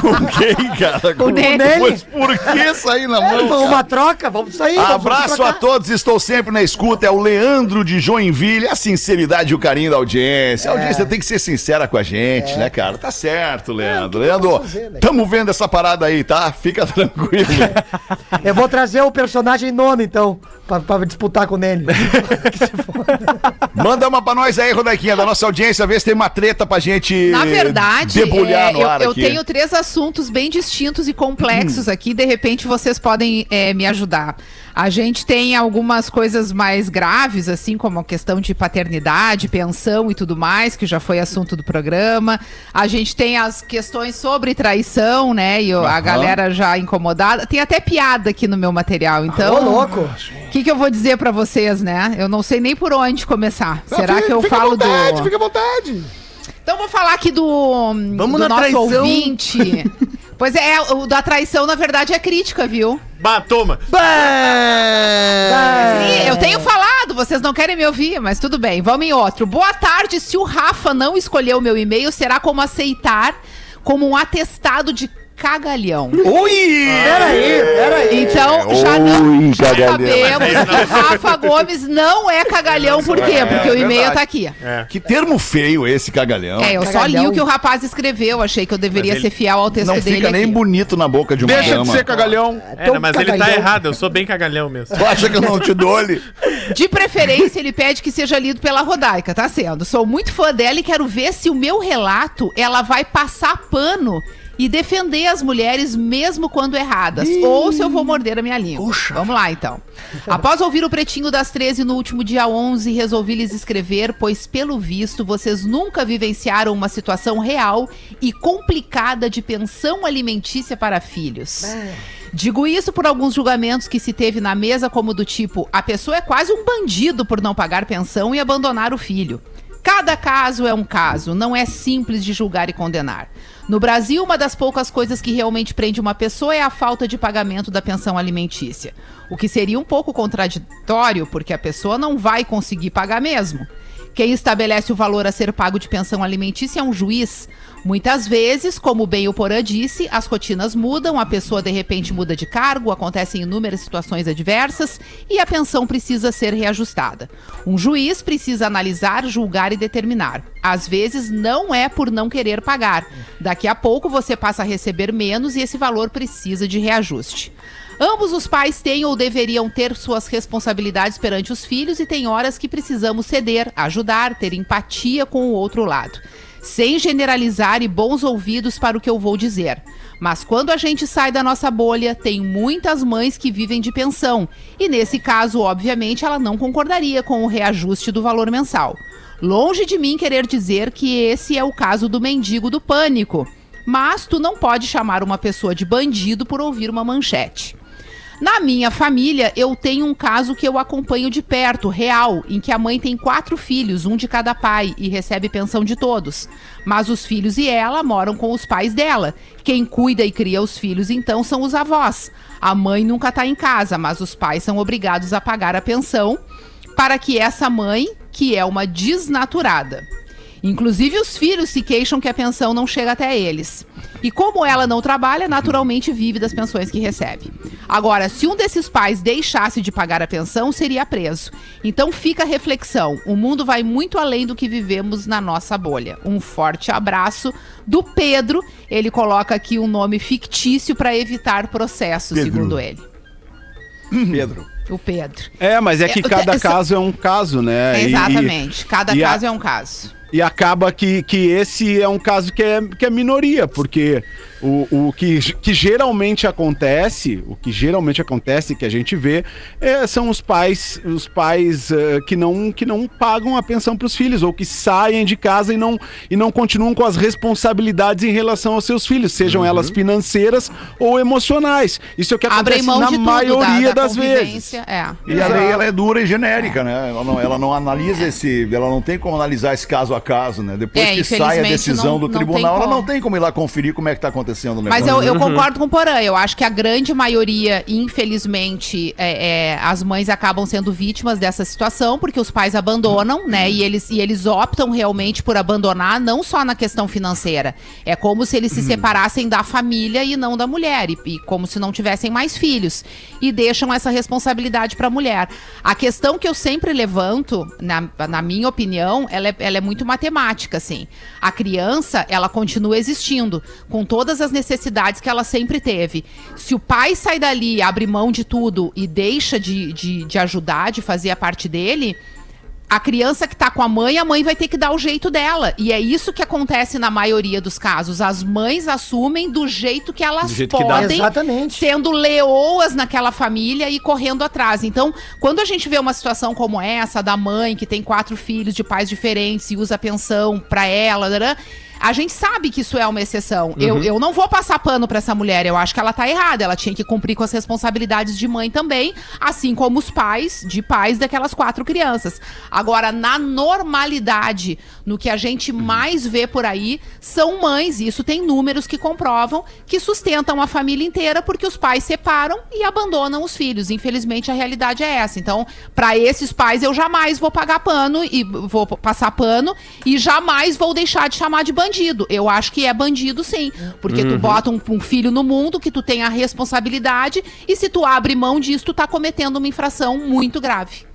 B: Com quem, cara?
F: O Nene.
B: Mas por que sair na
E: É,
B: mão? cara?
E: uma troca, vamos sair. vamos
B: Abraço
E: trocar.
B: a todos, estou sempre na escuta. É o Leandro de Joinville. A sinceridade e o carinho da audiência. A
E: É.
B: audiência tem que ser sincera com a gente, né, cara? Tá certo, Leandro. Leandro,
E: vamos fazer, né?
B: tamo vendo essa parada aí, tá? Fica tranquilo. [laughs]
E: Eu vou trazer o personagem nono, então, pra, pra disputar com o Nene. [laughs]
B: Manda uma pra nós aí, Rodaquinha, da nossa audiência, ver se tem uma treta pra gente
F: Na verdade,
B: debulhar
F: é,
B: no
F: eu,
B: ar
F: eu
B: aqui.
F: tenho três assuntos bem distintos e complexos aqui. De repente, vocês podem é, me ajudar. A gente tem algumas coisas mais graves, assim como a questão de paternidade, pensão e tudo mais, que já foi assunto do programa. A gente tem as questões sobre traição, né? E o- a galera já incomodada. Tem até piada aqui no meu material. Então,
E: Ô, louco.
F: o que, que eu vou dizer pra vocês, né? Eu não sei nem por onde começar. Será que eu
B: Fica à
F: falo
B: vontade,
F: do.
B: Fica à vontade.
F: Então vou falar aqui do, do
I: na
F: nosso
I: traição.
F: ouvinte. [laughs] pois é, o da traição, na verdade, é crítica, viu?
G: Bah, toma.
F: Sim, eu tenho falado, vocês não querem me ouvir, mas tudo bem. Vamos em outro. Boa tarde. Se o Rafa não escolher o meu e-mail, será como aceitar como um atestado de cagalhão.
B: Ui!
E: Peraí, peraí.
F: Então, já não
B: Ui,
F: já
B: cagalhão.
F: sabemos que o Rafa Gomes não é cagalhão. Por quê? Porque o e-mail
B: verdade.
F: tá aqui.
B: Que termo feio esse cagalhão.
F: É, eu só li
E: Cagalhão.
F: o que o rapaz escreveu. Achei que eu deveria
G: Mas ele
F: ser fiel ao texto
B: Não
F: dele
B: fica nem
F: aqui.
B: bonito na boca de uma
D: Deixa de
B: dama.
D: ser cagalhão.
G: É, não, mas ele tá
E: cagalhão.
G: errado, eu sou bem cagalhão mesmo.
B: Tu acha que eu não te dou-lhe?
F: De preferência, ele pede que seja lido pela Rodaica, tá sendo. Sou muito fã dela e quero ver se o meu relato ela vai passar pano e defender as mulheres mesmo quando erradas. Ou se eu vou morder a minha língua. Vamos lá, então. [laughs] Após ouvir o Pretinho das 13 no último dia 11, resolvi lhes escrever, pois, pelo visto, vocês nunca vivenciaram uma situação real e complicada de pensão alimentícia para filhos. Digo isso por alguns julgamentos que se teve na mesa, como do tipo: a pessoa é quase um bandido por não pagar pensão e abandonar o filho. Cada caso é um caso, não é simples de julgar e condenar. No Brasil, uma das poucas coisas que realmente prende uma pessoa é a falta de pagamento da pensão alimentícia. O que seria um pouco contraditório, porque a pessoa não vai conseguir pagar mesmo. Quem estabelece o valor a ser pago de pensão alimentícia é um juiz. Muitas vezes, como bem o Porã disse, as rotinas mudam, a pessoa de repente muda de cargo, acontecem inúmeras situações adversas e a pensão precisa ser reajustada. Um juiz precisa analisar, julgar e determinar. Às vezes não é por não querer pagar. Daqui a pouco você passa a receber menos e esse valor precisa de reajuste. Ambos os pais têm ou deveriam ter suas responsabilidades perante os filhos e tem horas que precisamos ceder, ajudar, ter empatia com o outro lado. Sem generalizar e bons ouvidos para o que eu vou dizer. Mas quando a gente sai da nossa bolha, tem muitas mães que vivem de pensão. E nesse caso, obviamente, ela não concordaria com o reajuste do valor mensal. Longe de mim querer dizer que esse é o caso do mendigo do pânico. Mas tu não pode chamar uma pessoa de bandido por ouvir uma manchete. Na minha família, eu tenho um caso que eu acompanho de perto, real, em que a mãe tem quatro filhos, um de cada pai, e recebe pensão de todos. Mas os filhos e ela moram com os pais dela. Quem cuida e cria os filhos, então, são os avós. A mãe nunca está em casa, mas os pais são obrigados a pagar a pensão para que essa mãe, que é uma desnaturada, Inclusive, os filhos se queixam que a pensão não chega até eles. E como ela não trabalha, naturalmente vive das pensões que recebe. Agora, se um desses pais deixasse de pagar a pensão, seria preso. Então fica a reflexão: o mundo vai muito além do que vivemos na nossa bolha. Um forte abraço do Pedro. Ele coloca aqui um nome fictício para evitar processo,
B: Pedro.
F: segundo ele.
B: Pedro.
F: o Pedro.
D: É, mas é que
F: É,
D: cada caso é um caso, né? E- e-
F: Exatamente. Cada
D: e a-
F: caso é um caso.
D: E acaba que, que esse é um caso que é, que é minoria, porque o, o que, que geralmente acontece, o que geralmente acontece, que a gente vê, é, são os pais, os pais eh, que, não, que não pagam a pensão para os filhos, ou que saem de casa e não, e não continuam com as responsabilidades em relação aos seus filhos, sejam
F: Uhum.
D: elas financeiras ou emocionais. Isso é o que acontece
F: mão
D: na
F: tudo,
D: maioria
F: da, da
D: das vezes.
F: É.
B: E a lei ela é dura e genérica, né? Ela não, ela não analisa esse. Ela não tem como analisar esse caso a caso, né? Depois
F: É,
B: que sai a decisão
F: não-
B: do tribunal, ela não tem como ir lá conferir como é que tá acontecendo o negócio.
F: Mas eu, eu concordo com o Porã. Eu acho que a grande maioria, infelizmente, é, é, as mães acabam sendo vítimas dessa situação, porque os pais abandonam, né? E eles, e eles optam realmente por abandonar, não só na questão financeira. É como se eles se separassem da família e não da mulher. E, e como se não tivessem mais filhos. E deixam essa responsabilidade para a mulher. A questão que eu sempre levanto, na, na minha opinião, ela é, ela é muito matemática, assim. A criança, ela continua existindo, com todas as necessidades que ela sempre teve. Se o pai sai dali, abre mão de tudo e deixa de, de, de ajudar, de fazer a parte dele, a criança que tá com a mãe, a mãe vai ter que dar o jeito dela. E é isso que acontece na maioria dos casos. As mães assumem do jeito que elas
C: Do jeito que
F: podem,
E: Exatamente.
F: sendo leoas naquela família e correndo atrás. Então, quando a gente vê uma situação como essa, da mãe que tem quatro filhos de pais diferentes e usa pensão pra ela, né, a gente sabe que isso é uma exceção. Eu, eu não vou passar pano pra essa mulher. Eu acho que ela tá errada. Ela tinha que cumprir com as responsabilidades de mãe também, assim como os pais de pais daquelas quatro crianças. Agora, na normalidade, no que a gente mais vê por aí, são mães, e isso tem números que comprovam, que sustentam a família inteira porque os pais separam e abandonam os filhos. Infelizmente, a realidade é essa. Então, pra esses pais, eu jamais vou pagar pano e vou passar pano e jamais vou deixar de chamar de bandido. Eu acho que é bandido, sim. Porque tu bota um, um filho no mundo que tu tem a responsabilidade e se tu abre mão disso, tu tá cometendo uma infração muito grave.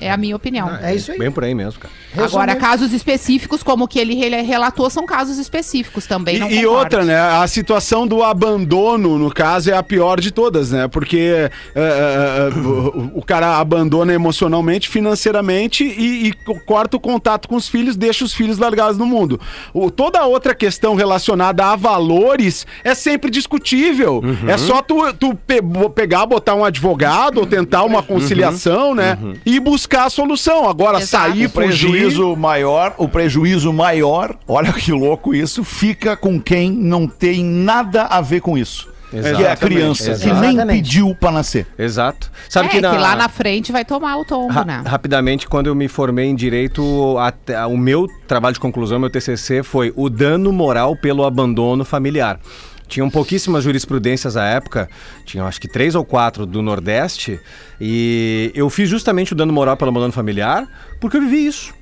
F: É a minha opinião.
E: É isso aí.
C: Bem por aí mesmo, cara.
F: Agora,
E: Resumindo-
F: casos específicos, como o que ele rela- relatou, são casos específicos também. não
D: E, e outra, né? A situação do abandono, no caso, é a pior de todas, né? Porque é, é, é, o, o cara abandona emocionalmente, financeiramente e, e co- corta o contato com os filhos, deixa os filhos largados no mundo. O, toda outra questão relacionada a valores é sempre discutível. É só tu, tu pe- pegar, botar um advogado ou tentar uma conciliação, né? E buscar a solução. Agora,
F: Exato.
D: sair,
B: O
D: fugir...
B: prejuízo maior, o prejuízo maior, olha que louco isso, fica com quem não tem nada a ver com isso. Que é a
C: Exatamente,
B: criança, que nem
E: exatamente.
B: pediu pra nascer.
C: Exato. Sabe
F: é,
C: que,
F: que,
C: na...
F: lá na frente vai tomar o tombo,
C: Ra-
F: né?
C: Rapidamente, quando eu me formei em direito, até- o meu trabalho de conclusão, meu TCC, foi o dano moral pelo abandono familiar. Tinham pouquíssimas jurisprudências à época, tinham acho que três ou quatro do Nordeste, e eu fiz justamente o dano moral pelo abandono familiar porque eu vivi isso.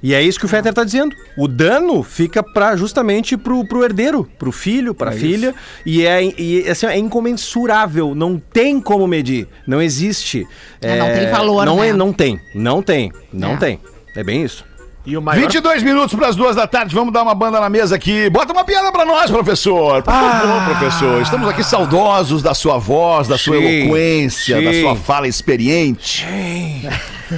C: E é isso que o Fetter está dizendo. O dano fica para justamente pro, pro herdeiro, pro filho, pra filha, e é e, assim, é incomensurável, não tem como medir, não existe.
F: É, não tem valor,
C: Não
F: né?
C: é, não tem, não tem, não
F: É.
C: tem. É bem isso.
G: E o maior
B: 22 minutos para as duas da tarde, vamos dar uma banda na mesa aqui. Bota uma piada para nós, professor. Por favor, professor. Estamos aqui saudosos da sua voz, da sua
C: Sim,
B: eloquência, da
C: sim.
B: sua fala experiente.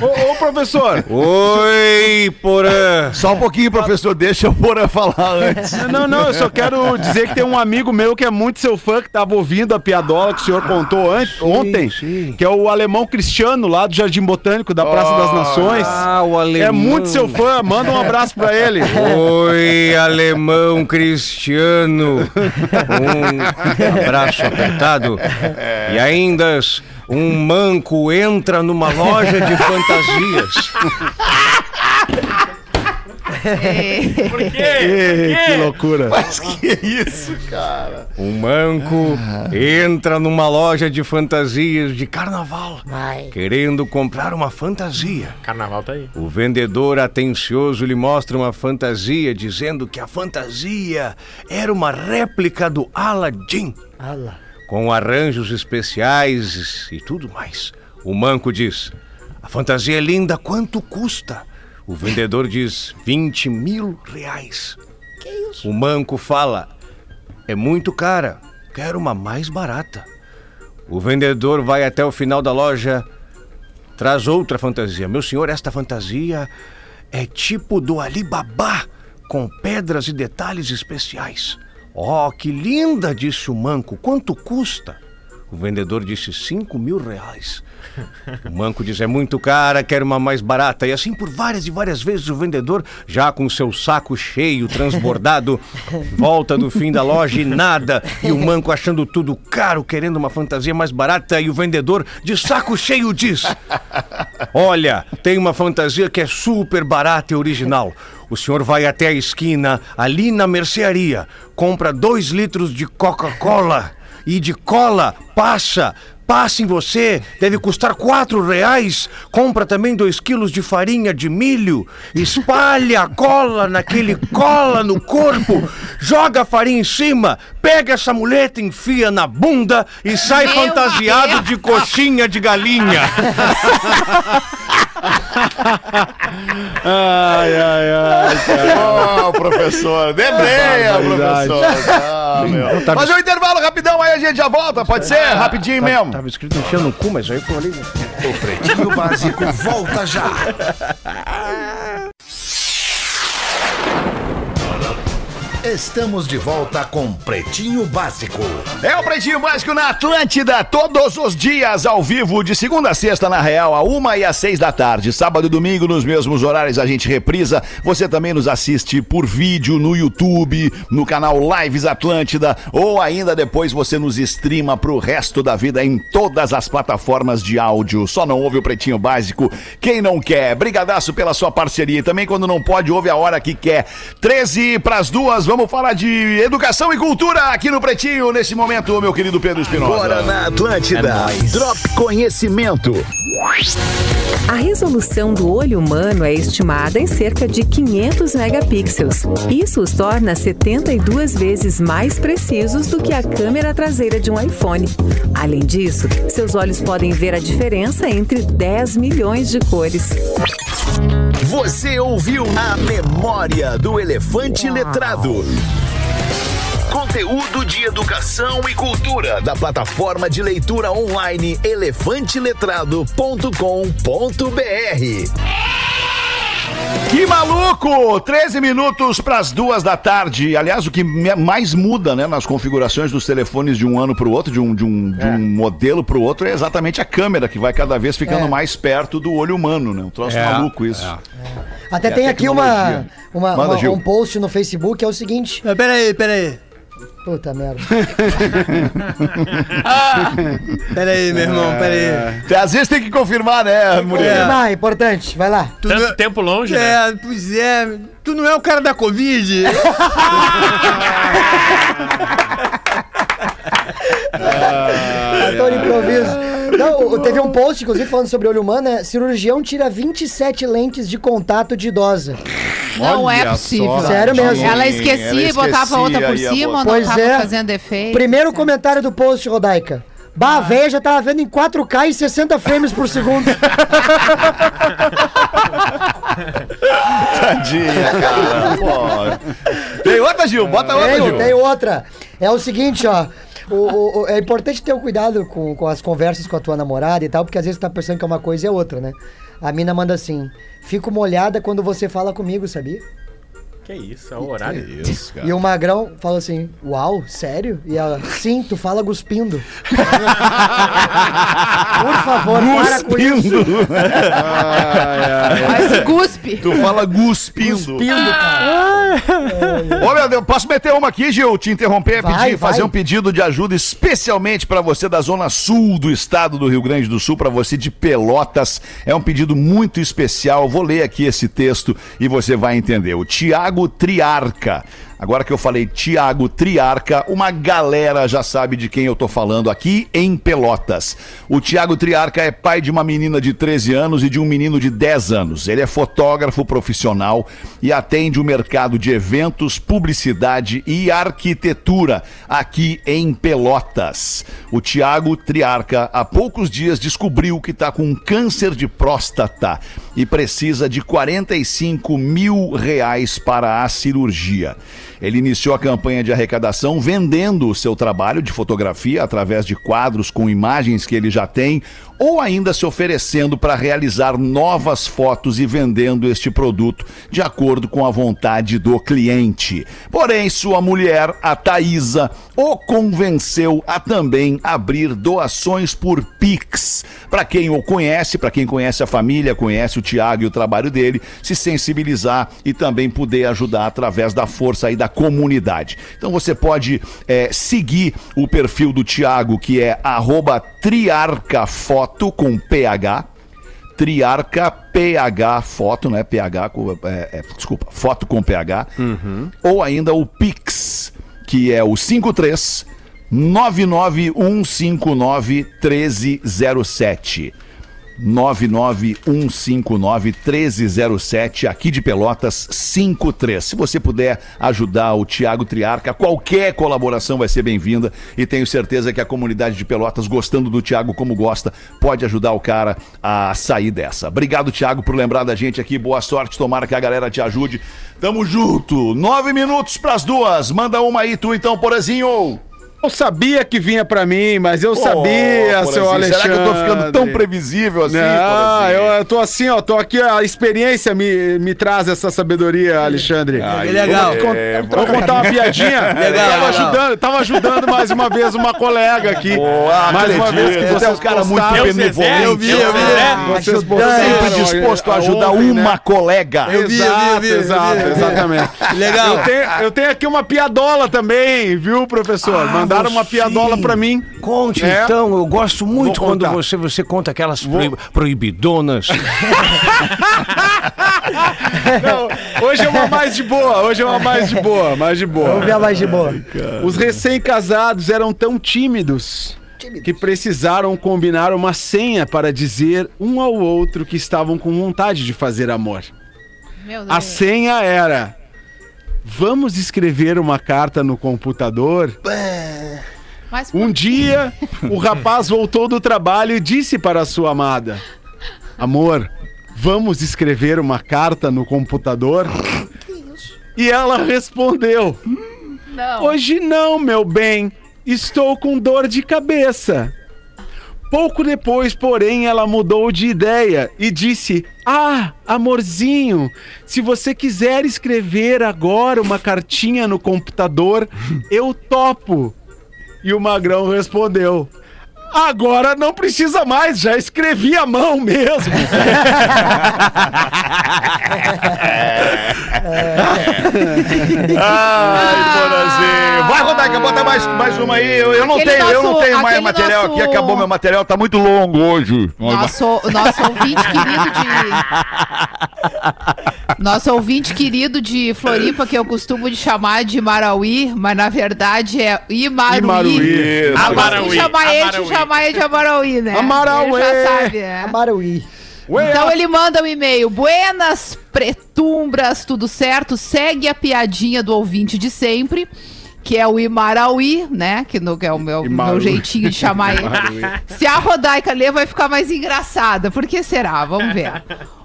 D: Ô, ô, professor,
C: Oi, Porã!
B: Só um pouquinho, professor, deixa eu pôr a falar antes.
D: Não, não, eu só quero dizer que tem um amigo meu que é muito seu fã, que tava ouvindo a piadola que o senhor contou an- ontem, que é o alemão Cristiano, lá do Jardim Botânico, da Praça das Nações.
C: Ah, o alemão.
D: É muito seu fã, manda um abraço pra ele.
C: Oi, alemão cristiano. Um abraço apertado. E ainda um manco entra numa loja de fantasias.
D: Ê, que loucura.
B: Mas que isso, cara?
C: Um manco entra numa loja de fantasias de carnaval, querendo comprar uma fantasia.
G: Carnaval tá aí.
C: O vendedor atencioso lhe mostra uma fantasia, dizendo que a fantasia era uma réplica do Aladdin, com arranjos especiais e tudo mais. O manco diz: A fantasia é linda, quanto custa? O vendedor diz: 20 mil reais. O manco fala: É muito cara, quero uma mais barata. O vendedor vai até o final da loja, traz outra fantasia. Meu senhor, esta fantasia é tipo do Alibaba, com pedras e detalhes especiais. Oh, que linda, disse o manco. Quanto custa? O vendedor disse cinco mil reais. [laughs] O manco diz: é muito cara, quero uma mais barata. E assim por várias e várias vezes o vendedor, já com seu saco cheio, transbordado, [laughs] volta do fim da loja e nada. E o manco achando tudo caro, querendo uma fantasia mais barata. E o vendedor, de saco cheio, diz: Olha, tem uma fantasia que é super barata e original. O senhor vai até a esquina, ali na mercearia, compra dois litros de Coca-Cola e de cola, passa, passa em você, deve custar quatro reais. Compra também dois quilos de farinha de milho, espalha a cola naquele cola no corpo, joga a farinha em cima, pega essa muleta, enfia na bunda e sai
F: Meu
C: fantasiado
F: Deus.
C: de coxinha de galinha. [laughs]
D: Ai, ai, ai.
B: Ô, professor, debreia, professor. Ah, meu. Fazer um intervalo rapidão, aí a gente já volta, pode ser? Rapidinho mesmo.
C: Tava escrito enfiando no cu, mas aí foi ali.
A: O Pretinho Básico volta já. [laughs] Estamos de volta com Pretinho Básico.
B: É o Pretinho Básico na Atlântida, todos os dias, ao vivo, de segunda a sexta, na Real, a uma e às seis da tarde. Sábado e domingo, nos mesmos horários, a gente reprisa. Você também nos assiste por vídeo no YouTube, no canal Lives Atlântida, ou ainda depois você nos streama pro resto da vida em todas as plataformas de áudio. Só não ouve o Pretinho Básico quem não quer. Brigadaço pela sua parceria. E também, quando não pode, ouve a hora que quer. 13 pras duas, vamos falar de educação e cultura aqui no Pretinho, nesse momento, meu querido Pedro Espinosa.
A: Agora na Atlântida. Drop Conhecimento.
J: A resolução do olho humano é estimada em cerca de 500 megapixels. Isso os torna 72 vezes mais precisos do que a câmera traseira de um iPhone. Além disso, seus olhos podem ver a diferença entre 10 milhões de cores.
A: Você ouviu a memória do elefante letrado. Conteúdo de educação e cultura da plataforma de leitura online elefanteletrado.com.br.
B: Que maluco! 13 minutos para as duas da tarde. Aliás, o que mais muda né, nas configurações dos telefones de um ano para o outro, de um, de um, de um modelo para o outro, é exatamente a câmera, que vai cada vez ficando
E: É.
B: mais perto do olho humano, né? Um troço
C: É,
B: maluco isso.
E: Até
B: É a
E: tem aqui uma, uma,
B: Manda,
E: uma- um post no Facebook é o seguinte.
H: Peraí, peraí.
E: Puta merda. [laughs]
H: Peraí, meu irmão, peraí.
B: Até Às vezes tem que confirmar, né, Murilo?
E: Confirmar, é importante. Vai lá.
H: Tu
G: Tanto
H: não-
G: tempo longe, né?
H: É, pois é. Tu não é o cara da Covid? [laughs]
E: Ator improviso. Não, teve um post, inclusive, falando sobre olho humano, né? Cirurgião tira 27 lentes de contato de idosa.
F: Não é
D: Olha
F: possível.
D: só.
E: Sério mesmo.
F: Ela
B: Ela
F: esquecia e botava outra por cima ou não
E: Pois
F: tava
E: é.
F: fazendo efeito?
E: Primeiro comentário do post, Rodaica. Bah, a véia já tava vendo em 4K e 60 frames por segundo. [laughs]
B: Tadinha, cara. Pô. Tem outra, Gil? Bota outra,
E: Tem,
B: Gil.
E: tem outra. É o seguinte, ó. O, o- o- é importante ter um cuidado com, com as conversas com a tua namorada e tal, porque às vezes tu tá pensando que é uma coisa e é outra, né? A mina manda assim: fico molhada quando você fala comigo, sabia?
G: Que isso, é o horário.
B: Isso, cara.
E: E o Magrão fala assim: Uau, sério? E ela, sim, tu fala guspindo. [laughs] Por favor, para com isso. [laughs]
F: Mas cuspe.
B: Tu fala guspindo.
E: Guspindo, cara.
B: Ô, meu Deus, posso meter uma aqui, Gil? Te interromper,
E: Vai,
B: pedir,
E: vai.
B: fazer um pedido de ajuda especialmente pra você da zona sul do estado do Rio Grande do Sul, pra você de Pelotas. É um pedido muito especial. Vou ler aqui esse texto e você vai entender. O Tiago Triarca. Agora que eu falei Tiago Triarca, uma galera já sabe de quem eu tô falando aqui em Pelotas. O Tiago Triarca é pai de uma menina de 13 anos e de um menino de 10 anos. Ele é fotógrafo profissional e atende o mercado de eventos, publicidade e arquitetura aqui em Pelotas. O Tiago Triarca há poucos dias descobriu que está com câncer de próstata e precisa de 45 mil reais para a cirurgia. Ele iniciou a campanha de arrecadação vendendo o seu trabalho de fotografia através de quadros com imagens que ele já tem, ou ainda se oferecendo para realizar novas fotos e vendendo este produto de acordo com a vontade do cliente. Porém, sua mulher, a Thaisa, o convenceu a também abrir doações por Pix. Para quem o conhece, para quem conhece a família, conhece o Tiago e o trabalho dele, se sensibilizar e também poder ajudar através da força aí da comunidade. Então você pode eh, seguir o perfil do Tiago, que é arroba triarcafoto com PH. Triarca PH foto, né? PH com. é, é, desculpa, foto com PH. Ou ainda o Pix, que é o 53 99159 1307. 99159-1307, aqui de Pelotas 53. Se você puder ajudar o Tiago Triarca, qualquer colaboração vai ser bem-vinda e tenho certeza que a comunidade de Pelotas, gostando do Tiago como gosta, pode ajudar o cara a sair dessa. Obrigado, Tiago, por lembrar da gente aqui. Boa sorte, tomara que a galera te ajude. Tamo junto. Nove minutos pras duas. Manda uma aí, tu então, Porazinho.
D: Eu sabia que vinha pra mim, mas eu
B: Pô,
D: sabia, seu Alexandre.
B: Será que eu tô ficando tão previsível assim,
D: Não,
B: Porazinho?
D: eu, eu tô assim, ó, tô aqui, a experiência me, me traz essa sabedoria, Alexandre.
B: Aí,
H: Que legal.
D: Vou,
B: é,
D: vou contar uma piadinha. [laughs]
H: Legal,
D: tava,
H: legal.
D: ajudando, tava ajudando mais uma vez uma colega aqui.
B: Boa,
D: mais uma vez que vocês
B: é um cara muito benevolente.
G: Eu vi, eu vi.
D: Vocês postaram
B: Sempre disposto a ajudar
D: ontem, né?
B: uma colega.
H: Eu vi, eu vi,
D: exato,
H: eu vi, eu vi,
D: exato,
H: eu vi.
D: exatamente.
H: Legal.
D: Eu tenho, eu tenho aqui uma piadola também, viu, professor? Mandaram uma piadola pra mim.
K: Conte
D: É.
K: então, eu gosto muito
D: Vou
K: quando
D: contar.
K: você, você conta aquelas proib- proibidonas. [laughs]
D: Não, hoje é uma mais de boa, hoje é uma mais de boa, mais de boa.
E: Vamos ver a mais de boa.
D: Os recém-casados eram tão tímidos que precisaram combinar uma senha para dizer um ao outro que estavam com vontade de fazer amor.
F: Meu
D: A senha era: Vamos escrever uma carta no computador?
F: Mas
D: Um dia, o rapaz voltou do trabalho e disse para a sua amada: Amor, vamos escrever uma carta no computador? E ela respondeu:
F: não.
D: Hoje não, meu bem. Estou com dor de cabeça. Pouco depois, porém, ela mudou de ideia e disse: Ah, amorzinho, se você quiser escrever agora uma cartinha no computador, eu topo. E o Magrão respondeu: Agora não precisa mais, já escrevi à mão mesmo. [laughs]
B: Ai, Porazinho. Vai, Rodaica, bota mais, mais uma aí. Eu, eu não
F: Aquele
B: tenho, eu não
F: nosso-
B: tenho mais
F: aquele
B: material
F: nosso-
B: aqui. Acabou meu material, tá muito longo hoje.
F: Nosso, nosso ouvinte querido de. Nosso ouvinte querido de Floripa, que eu costumo de chamar de Marauí, mas na verdade é Imaruí.
D: Imaruí.
F: Eu gosto de
G: Amaraui,
F: chamar ele de
G: Amaraui.
F: Chamar ele de Amarauí, né?
D: Amarauê.
F: Ele já sabe, né?
E: Marauí.
F: Então ele manda um e-mail. Buenas pretumbras, tudo certo? Segue a piadinha do ouvinte de sempre, que é o Imarauí, né? Que, no, que é o meu, meu jeitinho de chamar ele. Se a Rodaica ler, vai ficar mais engraçada. Por que será? Vamos ver.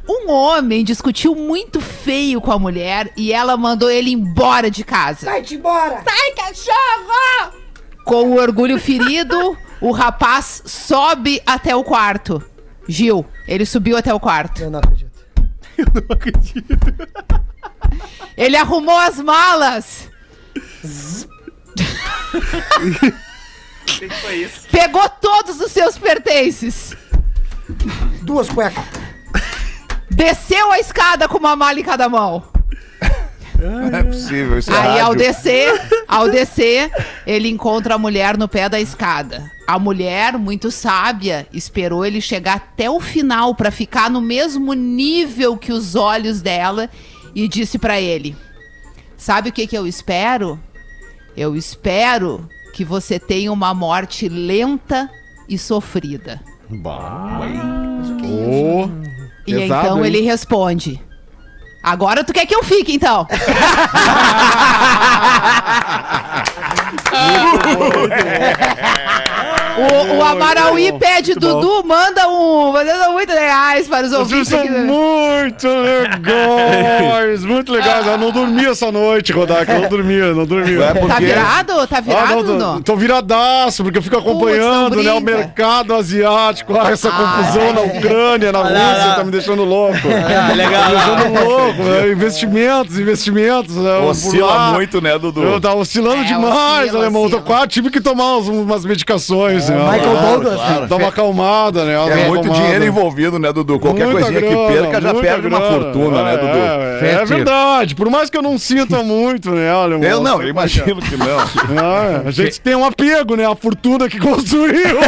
F: Um homem discutiu muito feio com a mulher e ela mandou ele embora de casa.
E: Vai-te embora!
F: Sai, cachorro! Com o orgulho ferido, o rapaz sobe até o quarto. Gil, ele subiu até o quarto.
E: Eu não acredito. [laughs]
F: Ele arrumou as malas. Pegou todos os seus pertences.
E: Duas cuecas.
F: Desceu a escada com uma mala em cada mão.
B: Não é possível, isso é
F: Aí ao
B: rádio.
F: descer, ao descer, ele encontra a mulher no pé da escada. A mulher, muito sábia, esperou ele chegar até o final pra ficar no mesmo nível que os olhos dela e disse pra ele: "Sabe o que que eu espero? Eu espero que você tenha uma morte lenta e sofrida."
D: Ô,
F: E
D: Pesado,
F: então
D: hein?
F: ele responde: Agora tu quer que eu fique, então? [laughs] O, o Amarauí pede, Dudu, manda um. Mandando muito reais para os
D: Vocês
F: ouvintes
D: são
F: aqui. do-
D: muito legais, [laughs] muito legais. Eu não dormi essa noite, Rodak. Eu não dormi, eu não dormi.
B: É porque-
F: Tá virado? Tá
D: Ah,
F: virado,
D: não,
F: Dudu?
D: tô, viradaço, porque eu fico acompanhando,
F: Putz,
D: né,
F: não
D: o mercado asiático, ah, essa
F: Ah,
D: confusão na Ucrânia, na Rússia, tá me deixando louco.
C: Ah, legal.
D: Tá me deixando louco, né? investimentos, investimentos. Né,
B: Oscila muito, né, Dudu?
D: Eu tava oscilando
F: É,
D: demais,
F: oscila,
D: alemão. Eu tô
F: oscila.
D: quase, tive que tomar uns- umas medicações. Né?
E: Michael
D: Claro,
E: Douglas.
D: claro. Dá uma acalmada, né?
B: É
D: uma
B: muito
D: acalmada.
B: dinheiro envolvido, né, Dudu? Qualquer
D: Muita
B: coisinha que
D: grana,
B: perca já perde uma
D: grana.
B: fortuna, né,
D: É,
B: Dudu?
D: É, é verdade. Por mais que eu não sinta muito, né, alemão?
B: Eu não, eu imagino que não. [laughs]
D: Ah, a gente tem um apego, né? A fortuna que construiu. [laughs]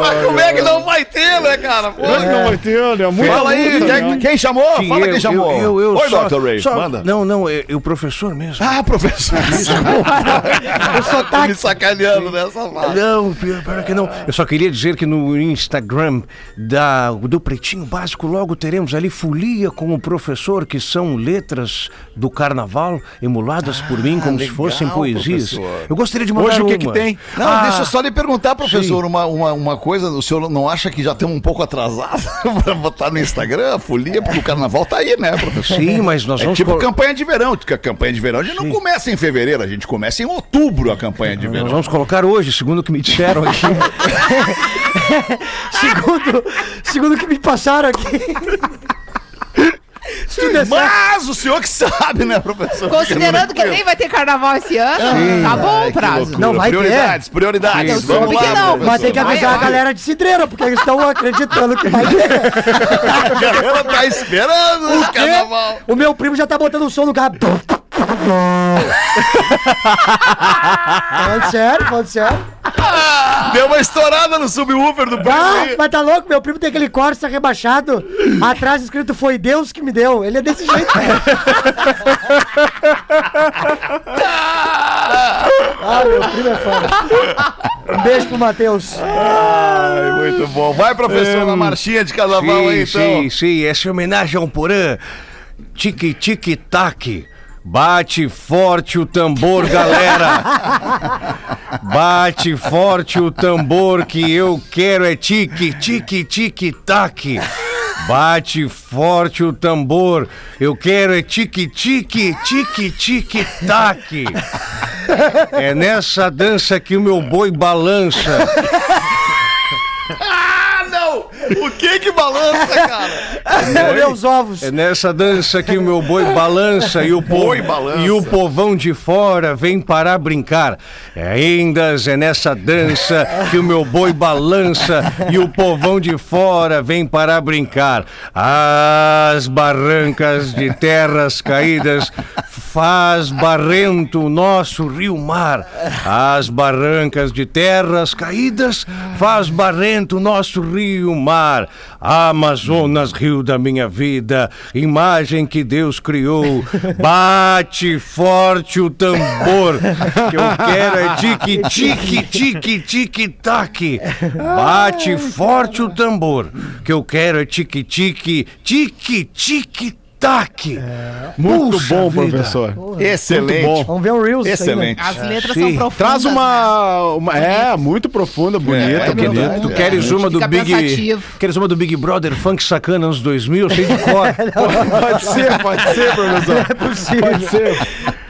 B: Mas como é que não vai ter, né, cara? Pô,
D: Claro que não vai ter, né? Muita
B: Fala aí,
D: luta,
B: quem,
D: né?
B: quem chamou?
C: Sim,
B: Fala
C: eu-
B: quem chamou.
C: eu- eu
B: Oi,
C: só-
B: Dr. Ray,
C: só-
B: manda.
C: Não, não, é, é o professor mesmo.
B: Ah, professor. [laughs] Tá me sacaneando nessa fala.
C: Não, pior, pior que não. Eu só queria dizer que no Instagram da, do Pretinho Básico logo teremos ali folia com o professor, que são letras do carnaval emuladas por mim como se
B: legal,
C: fossem poesias.
B: professor.
C: Eu gostaria de mandar
D: Hoje o que
C: uma.
D: que tem?
B: Não,
C: Ah,
B: deixa eu só lhe perguntar, professor,
C: sim.
B: uma, uma, uma coisa. O senhor não acha que já estamos um pouco atrasados [laughs] para botar no Instagram a folia? Porque o carnaval tá aí, né, professor?
C: Sim, mas nós
B: É
C: vamos...
B: tipo
C: colo-
B: campanha de verão, porque a campanha de verão a gente não começa em fevereiro, a gente começa em outubro a campanha de
C: Nós
B: verão.
C: vamos colocar hoje, segundo o que me disseram aqui. [laughs] [laughs]
E: segundo, segundo o que me passaram aqui. Se tu der certo-
B: Mas o senhor que sabe, né, professor?
F: Considerando que nem vai ter carnaval esse ano, tá bom o prazo.
E: Não, vai ter.
B: prioridades, prioridades.
F: Eu
B: Vamos
F: soube
B: lá,
F: que não,
B: professor.
E: Mas tem que avisar
F: Vai,
E: a
F: vai.
E: galera de Cidreira, porque eles estão acreditando que vai ter.
B: A galera tá esperando o carnaval.
E: O meu primo já tá botando o som no carro. [laughs] falando sério, falando sério. [laughs]
B: Deu uma estourada no subwoofer do primo
E: Ah, mas tá louco? Meu primo tem aquele Corsa rebaixado. Atrás escrito foi Deus que me deu. Ele é desse jeito. [laughs] ah, meu primo é foda. Um beijo pro Matheus.
B: Ai, muito bom. Vai, professor, na marchinha de carnaval aí,
C: sim,
B: então.
C: sim, sim, essa é homenagem ao Porã. Tique, tique, taque. Bate forte o tambor, galera. Bate forte o tambor que eu quero é tique, tique, tique, taque. Bate forte o tambor, eu quero é tique, tique, tique, tique, taque. É nessa dança que o meu boi balança.
B: Que que balança, [laughs] cara?
E: É, meus ovos.
C: É nessa dança que o meu boi balança e o, po-
B: Boi balança.
C: e o povão de fora vem para brincar. É ainda é nessa dança que o meu boi balança e o povão de fora vem para brincar. As barrancas de terras caídas faz barrento o nosso rio-mar. As barrancas de terras caídas faz barrento o nosso rio-mar. Amazonas, rio da minha vida, imagem que Deus criou. Bate forte o tambor, que eu quero é tique, tique, tique, tique, taque. Bate forte o tambor, que eu quero é tique, tique, tique, tique, taque.
D: Muito
C: Puxa
D: bom,
C: vida.
D: professor.
B: Excelente.
D: Muito
E: Vamos ver um Reels. isso aí, né?
B: Excelente.
F: As letras
C: Sim.
F: são profundas.
D: Traz
F: né?
D: uma, uma- É, muito profunda, bonita,
B: É,
D: bonita.
B: verdade.
C: Tu queres uma do Big.
F: pensativo.
C: Queres uma do Big Brother Funk Sacana anos 2000, cheio de cor. [laughs]
D: Pode ser, pode ser, professor. [laughs]
E: É possível.
D: Pode ser,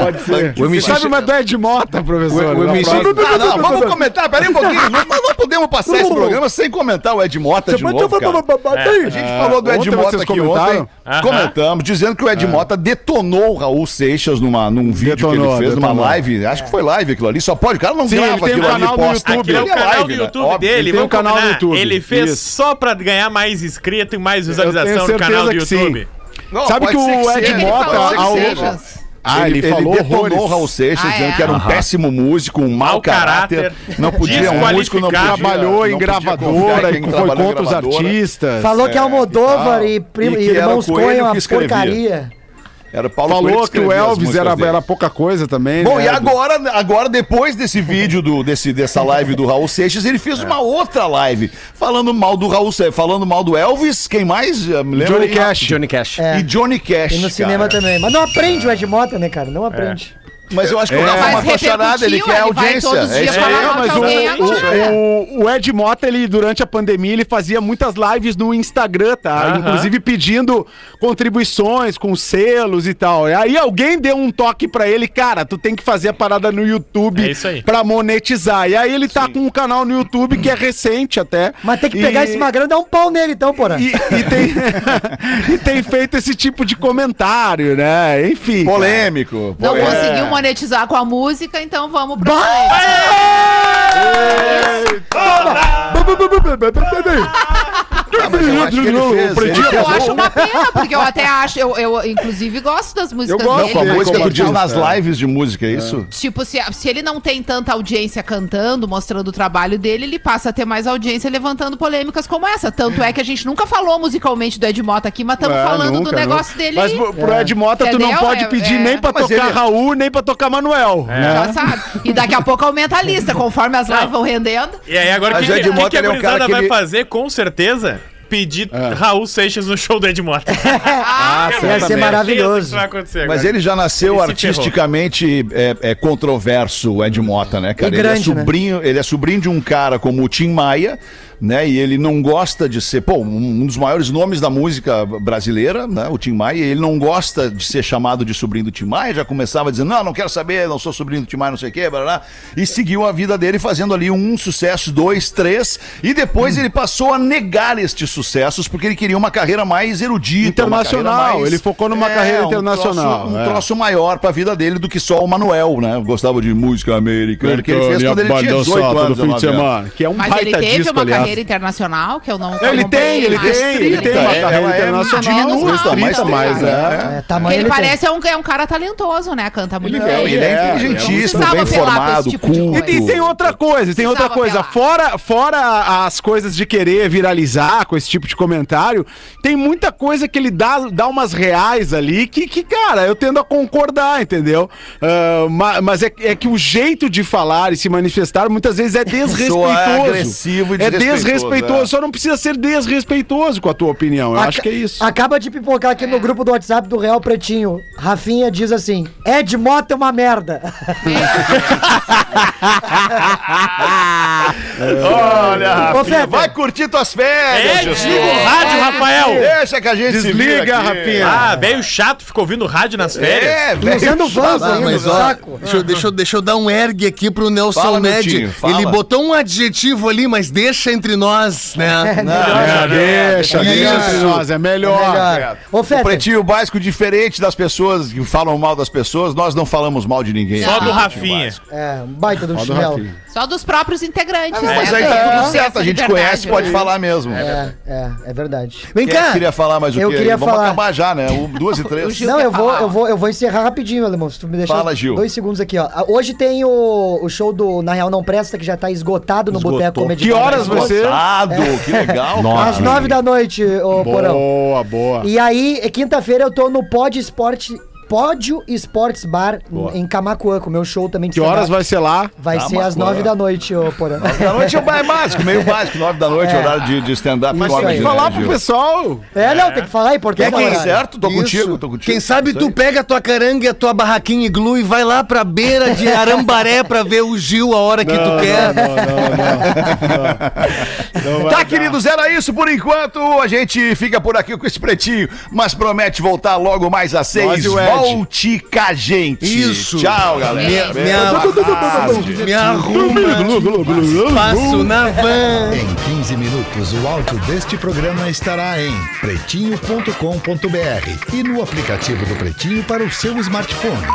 D: pode [laughs] ser.
C: O MC
D: Sabe uma do Ed Mota, professor?
C: O- o MC
D: Uma frase-
B: Ah, não, vamos comentar, peraí um pouquinho. [laughs] Não, não podemos passar esse programa sem comentar o Ed Mota de novo, cara. A gente falou do Ed
D: Ontem
B: Mota aqui
D: comentaram?
B: ontem. Comentamos, dizendo que o Ed Mota detonou o Raul Seixas numa, num vídeo que
D: Detonou,
B: ele fez, numa
D: detonou.
B: live. Acho que foi live aquilo ali. Só pode, o cara não
D: Sim,
B: grava
D: um
B: aquilo ali e posta.
D: YouTube.
G: Aquele é o
B: Aquilo
G: canal
B: live,
G: do
B: né?
G: YouTube
B: Óbvio.
G: dele.
D: Ele tem um canal no. YouTube,
G: Ele fez
D: isso.
G: só pra ganhar mais inscrito e mais visualização no canal do
D: que.
G: YouTube.
B: Não,
D: Sabe que o Ed Mota, Ah, ele, falou
B: detonou
D: horrores.
B: o Raul Seixas,
F: Ah,
B: dizendo
F: é?
B: que era um
G: Aham.
B: péssimo músico, um mau caráter. Não podia, um músico não podia,
D: Trabalhou em
B: não
D: gravadora e foi contra os artistas.
E: Falou que Almodóvar
B: e
E: e,
B: tal.
E: primo,
B: E
E: e
B: era
E: Irmãos
B: Coelho
E: Coen é uma porcaria.
B: Era o Paulo
D: Falou que o
B: escrevia as
D: Elvis era,
B: dele.
D: era pouca coisa também.
B: Bom,
D: né?
B: e agora, agora, depois desse vídeo, do, desse, dessa live do Raul Seixas, ele fez uma outra live falando mal do Raul Seixas, falando mal do Elvis, quem mais? Eh, lembra
D: Johnny? Cash.
C: Johnny Cash.
E: É.
B: E Johnny Cash.
E: E no cinema
B: cara.
E: também. Mas não aprende o Ed Mota, né, cara? Não aprende.
B: Mas eu acho que o
D: É.
B: Rafa
F: Mas
B: não nada, ele quer
F: ele
B: audiência.
F: todos os
B: É
F: dias
B: isso aí.
D: É, mas o, o, o Ed Mota, ele, durante a pandemia, ele fazia muitas lives no Instagram, tá?
G: Aham.
D: Inclusive pedindo contribuições com selos e tal. E aí alguém deu um toque pra ele, cara, tu tem que fazer a parada no YouTube
G: É isso aí.
D: pra monetizar. E aí ele tá com um canal no YouTube que é recente até.
E: Mas tem que pegar
D: E-
E: esse magrão e dar um pau nele, então, porra.
D: E, e tem, [laughs] e tem feito esse tipo de comentário, né? Enfim.
B: Polêmico.
F: Não
B: polêmico.
F: conseguiu monetizar com a música, então vamos pra
B: Ah, mas eu acho que ele fez, ele
F: Eu acho uma pena, porque eu até acho, eu, eu inclusive gosto das músicas
D: gosto
F: dele.
B: Com a música tu diz nas lives de música, é isso?
F: Tipo, se, se ele não tem tanta audiência cantando, mostrando o trabalho dele, ele passa a ter mais audiência levantando polêmicas como essa. Tanto é que a gente nunca falou musicalmente do Ed Mota aqui, mas estamos
D: É,
F: falando
D: nunca,
F: do negócio
D: nunca.
F: dele
D: Mas pro, Ed Mota, tu não pode
F: É-
D: pedir
F: é-
D: nem pra
B: Mas
D: tocar
B: ele-
D: Raul, nem pra tocar Manuel. né?
F: Já sabe. E daqui a pouco aumenta a lista, conforme as lives vão rendendo.
G: E aí agora o
B: Mas
G: que,
B: o Ed
G: que,
B: Mota,
G: que a
B: ele é um cara que
G: vai
B: ele-
G: fazer, com certeza? Pedir
D: É.
G: Raul Seixas no show do Ed Mota. [laughs]
F: Ah,
E: Ia ser maravilhoso.
G: que vai acontecer
B: Mas
G: agora.
B: ele já nasceu
G: Ele
B: artisticamente é, é controverso, o Ed Mota, né, cara?
E: E grande,
B: ele, é
E: né?
B: sobrinho, ele é sobrinho de um cara como o Tim Maia, né? E ele não gosta de ser, pô, um um dos maiores nomes da música brasileira, né? O Tim Maia, ele não gosta de ser chamado de sobrinho do Tim Maia, já começava dizendo, não, não quero saber, não sou sobrinho do Tim Maia, não sei o quê, blá, blá, e seguiu a vida dele fazendo ali um sucesso, dois, três, e depois ele passou a negar estes sucessos porque ele queria uma carreira mais erudita,
D: Internacional,
B: carreira mais-
D: ele focou numa carreira
B: um
D: internacional,
B: troço- Um
D: é.
B: troço maior pra vida dele do que só o Manuel, né? Gostava de música americana, que ele fez quando ele tinha 18 anos. 19 anos.
D: Que é um
F: Mas ele
D: baita
F: teve
D: disco,
F: uma
D: aliás.
F: Carreira internacional que eu não.
D: Ele tem, ele
F: mais.
D: tem, ele tem uma
B: É,
D: carreira
B: é
D: internacional.
B: mas tem,
D: mas
B: né?
D: é.
E: É,
F: Porque ele
E: ele tem.
F: parece é um, é um cara talentoso, né? Canta muito
D: Ele
F: bem.
D: é,
B: Ele é
D: É,
B: inteligentíssimo,
F: não
B: bem formado,
F: esse tipo de
B: culto.
D: E, tem outra coisa, tem outra coisa. Fora, fora as coisas de querer viralizar com esse tipo de comentário, tem muita coisa que ele dá, dá umas reais ali que, que, cara, eu tendo a concordar, entendeu? Ah, ma- mas é, é que o jeito de falar e se manifestar muitas vezes é desrespeitoso.
B: agressivo e
D: é
B: desrespeitoso, é.
D: Só não precisa ser desrespeitoso com a tua opinião. Eu
E: Aca-
D: acho que é isso.
E: Acaba de pipocar aqui no grupo do WhatsApp do Real Pretinho. Rafinha diz assim: Ed Mota é uma merda. [laughs]
B: Olha,
E: Ô,
B: Rafinha, vai curtir tuas férias,
G: É, desliga o rádio, Rafael.
B: Deixa que a gente
D: Desliga. Rafinha.
G: Ah, velho chato, ficou ouvindo rádio nas férias.
B: É, velho.
E: Usando vans
I: Ah,
E: ainda,
I: mas ó,
E: saco.
I: deixa, eu- deixa, eu- deixa eu dar um ergue aqui pro Nelson
B: Fala, fala.
I: Ele botou um adjetivo ali, mas deixa entre nós, né?
D: É, deixa, deixa entre nós, é melhor.
E: Melhor. Ô,
B: O pretinho básico, diferente das pessoas que falam mal das pessoas, nós não falamos mal de ninguém.
G: Só do Rafinha.
E: É, um baita do chinelo.
F: Só dos próprios integrantes.
B: Ah, Mas
F: né?
B: aí tá tudo certo, a gente conhece, pode
F: né?
B: falar mesmo.
E: É, é, é verdade.
I: Vem
B: é
I: cá.
B: queria falar mais o
E: Eu
B: quê?
E: queria
B: Vamos
E: falar.
B: acabar já, né? O, duas e [laughs] três.
E: Não, eu vou, eu, vou, eu vou encerrar rapidinho, Alemão, se tu me deixar
B: Fala, Gil.
E: dois segundos aqui, ó. Hoje tem o, o show do Na Real Não Presta, que já tá esgotado no
B: Esgotou.
E: Boteco Comedy
D: Que horas
E: das
D: vai ser?
B: Gostado, que legal.
E: Às
B: cara.
E: nove da noite, ô Porão.
D: Boa, boa.
E: E aí, é quinta-feira eu tô no Pod Esporte, Pódio Esportes Bar em Camacuã, com o meu show também.
D: Que horas vai ser lá?
E: Vai ser
B: Camaquã.
E: às nove da noite, ô Porão.
B: Da noite é o mais básico, meio básico, nove da noite,
E: É.
B: horário de, de stand-up.
E: Mas
B: comedy,
E: tem que
D: Falar pro pessoal.
E: É, não, tem que falar, é importante.
B: É quem
E: falar.
B: certo? Tô
I: Isso.
B: contigo, tô contigo.
I: Quem sabe tu
B: aí.
I: pega a tua caranga e a tua barraquinha iglu e vai lá pra beira de [laughs] Arambaré pra ver o Gil a hora que tu quer.
B: Tá, queridos, era isso por enquanto. A gente fica por aqui com esse pretinho, mas promete voltar logo mais às seis.
D: Nós e.
B: Volte com a gente.
I: Isso.
B: Tchau, galera.
I: Me, me, me arruma. Passo na van.
A: Em 15 minutos, o áudio deste programa estará em pretinho.com.br e no aplicativo do Pretinho para o seu smartphone.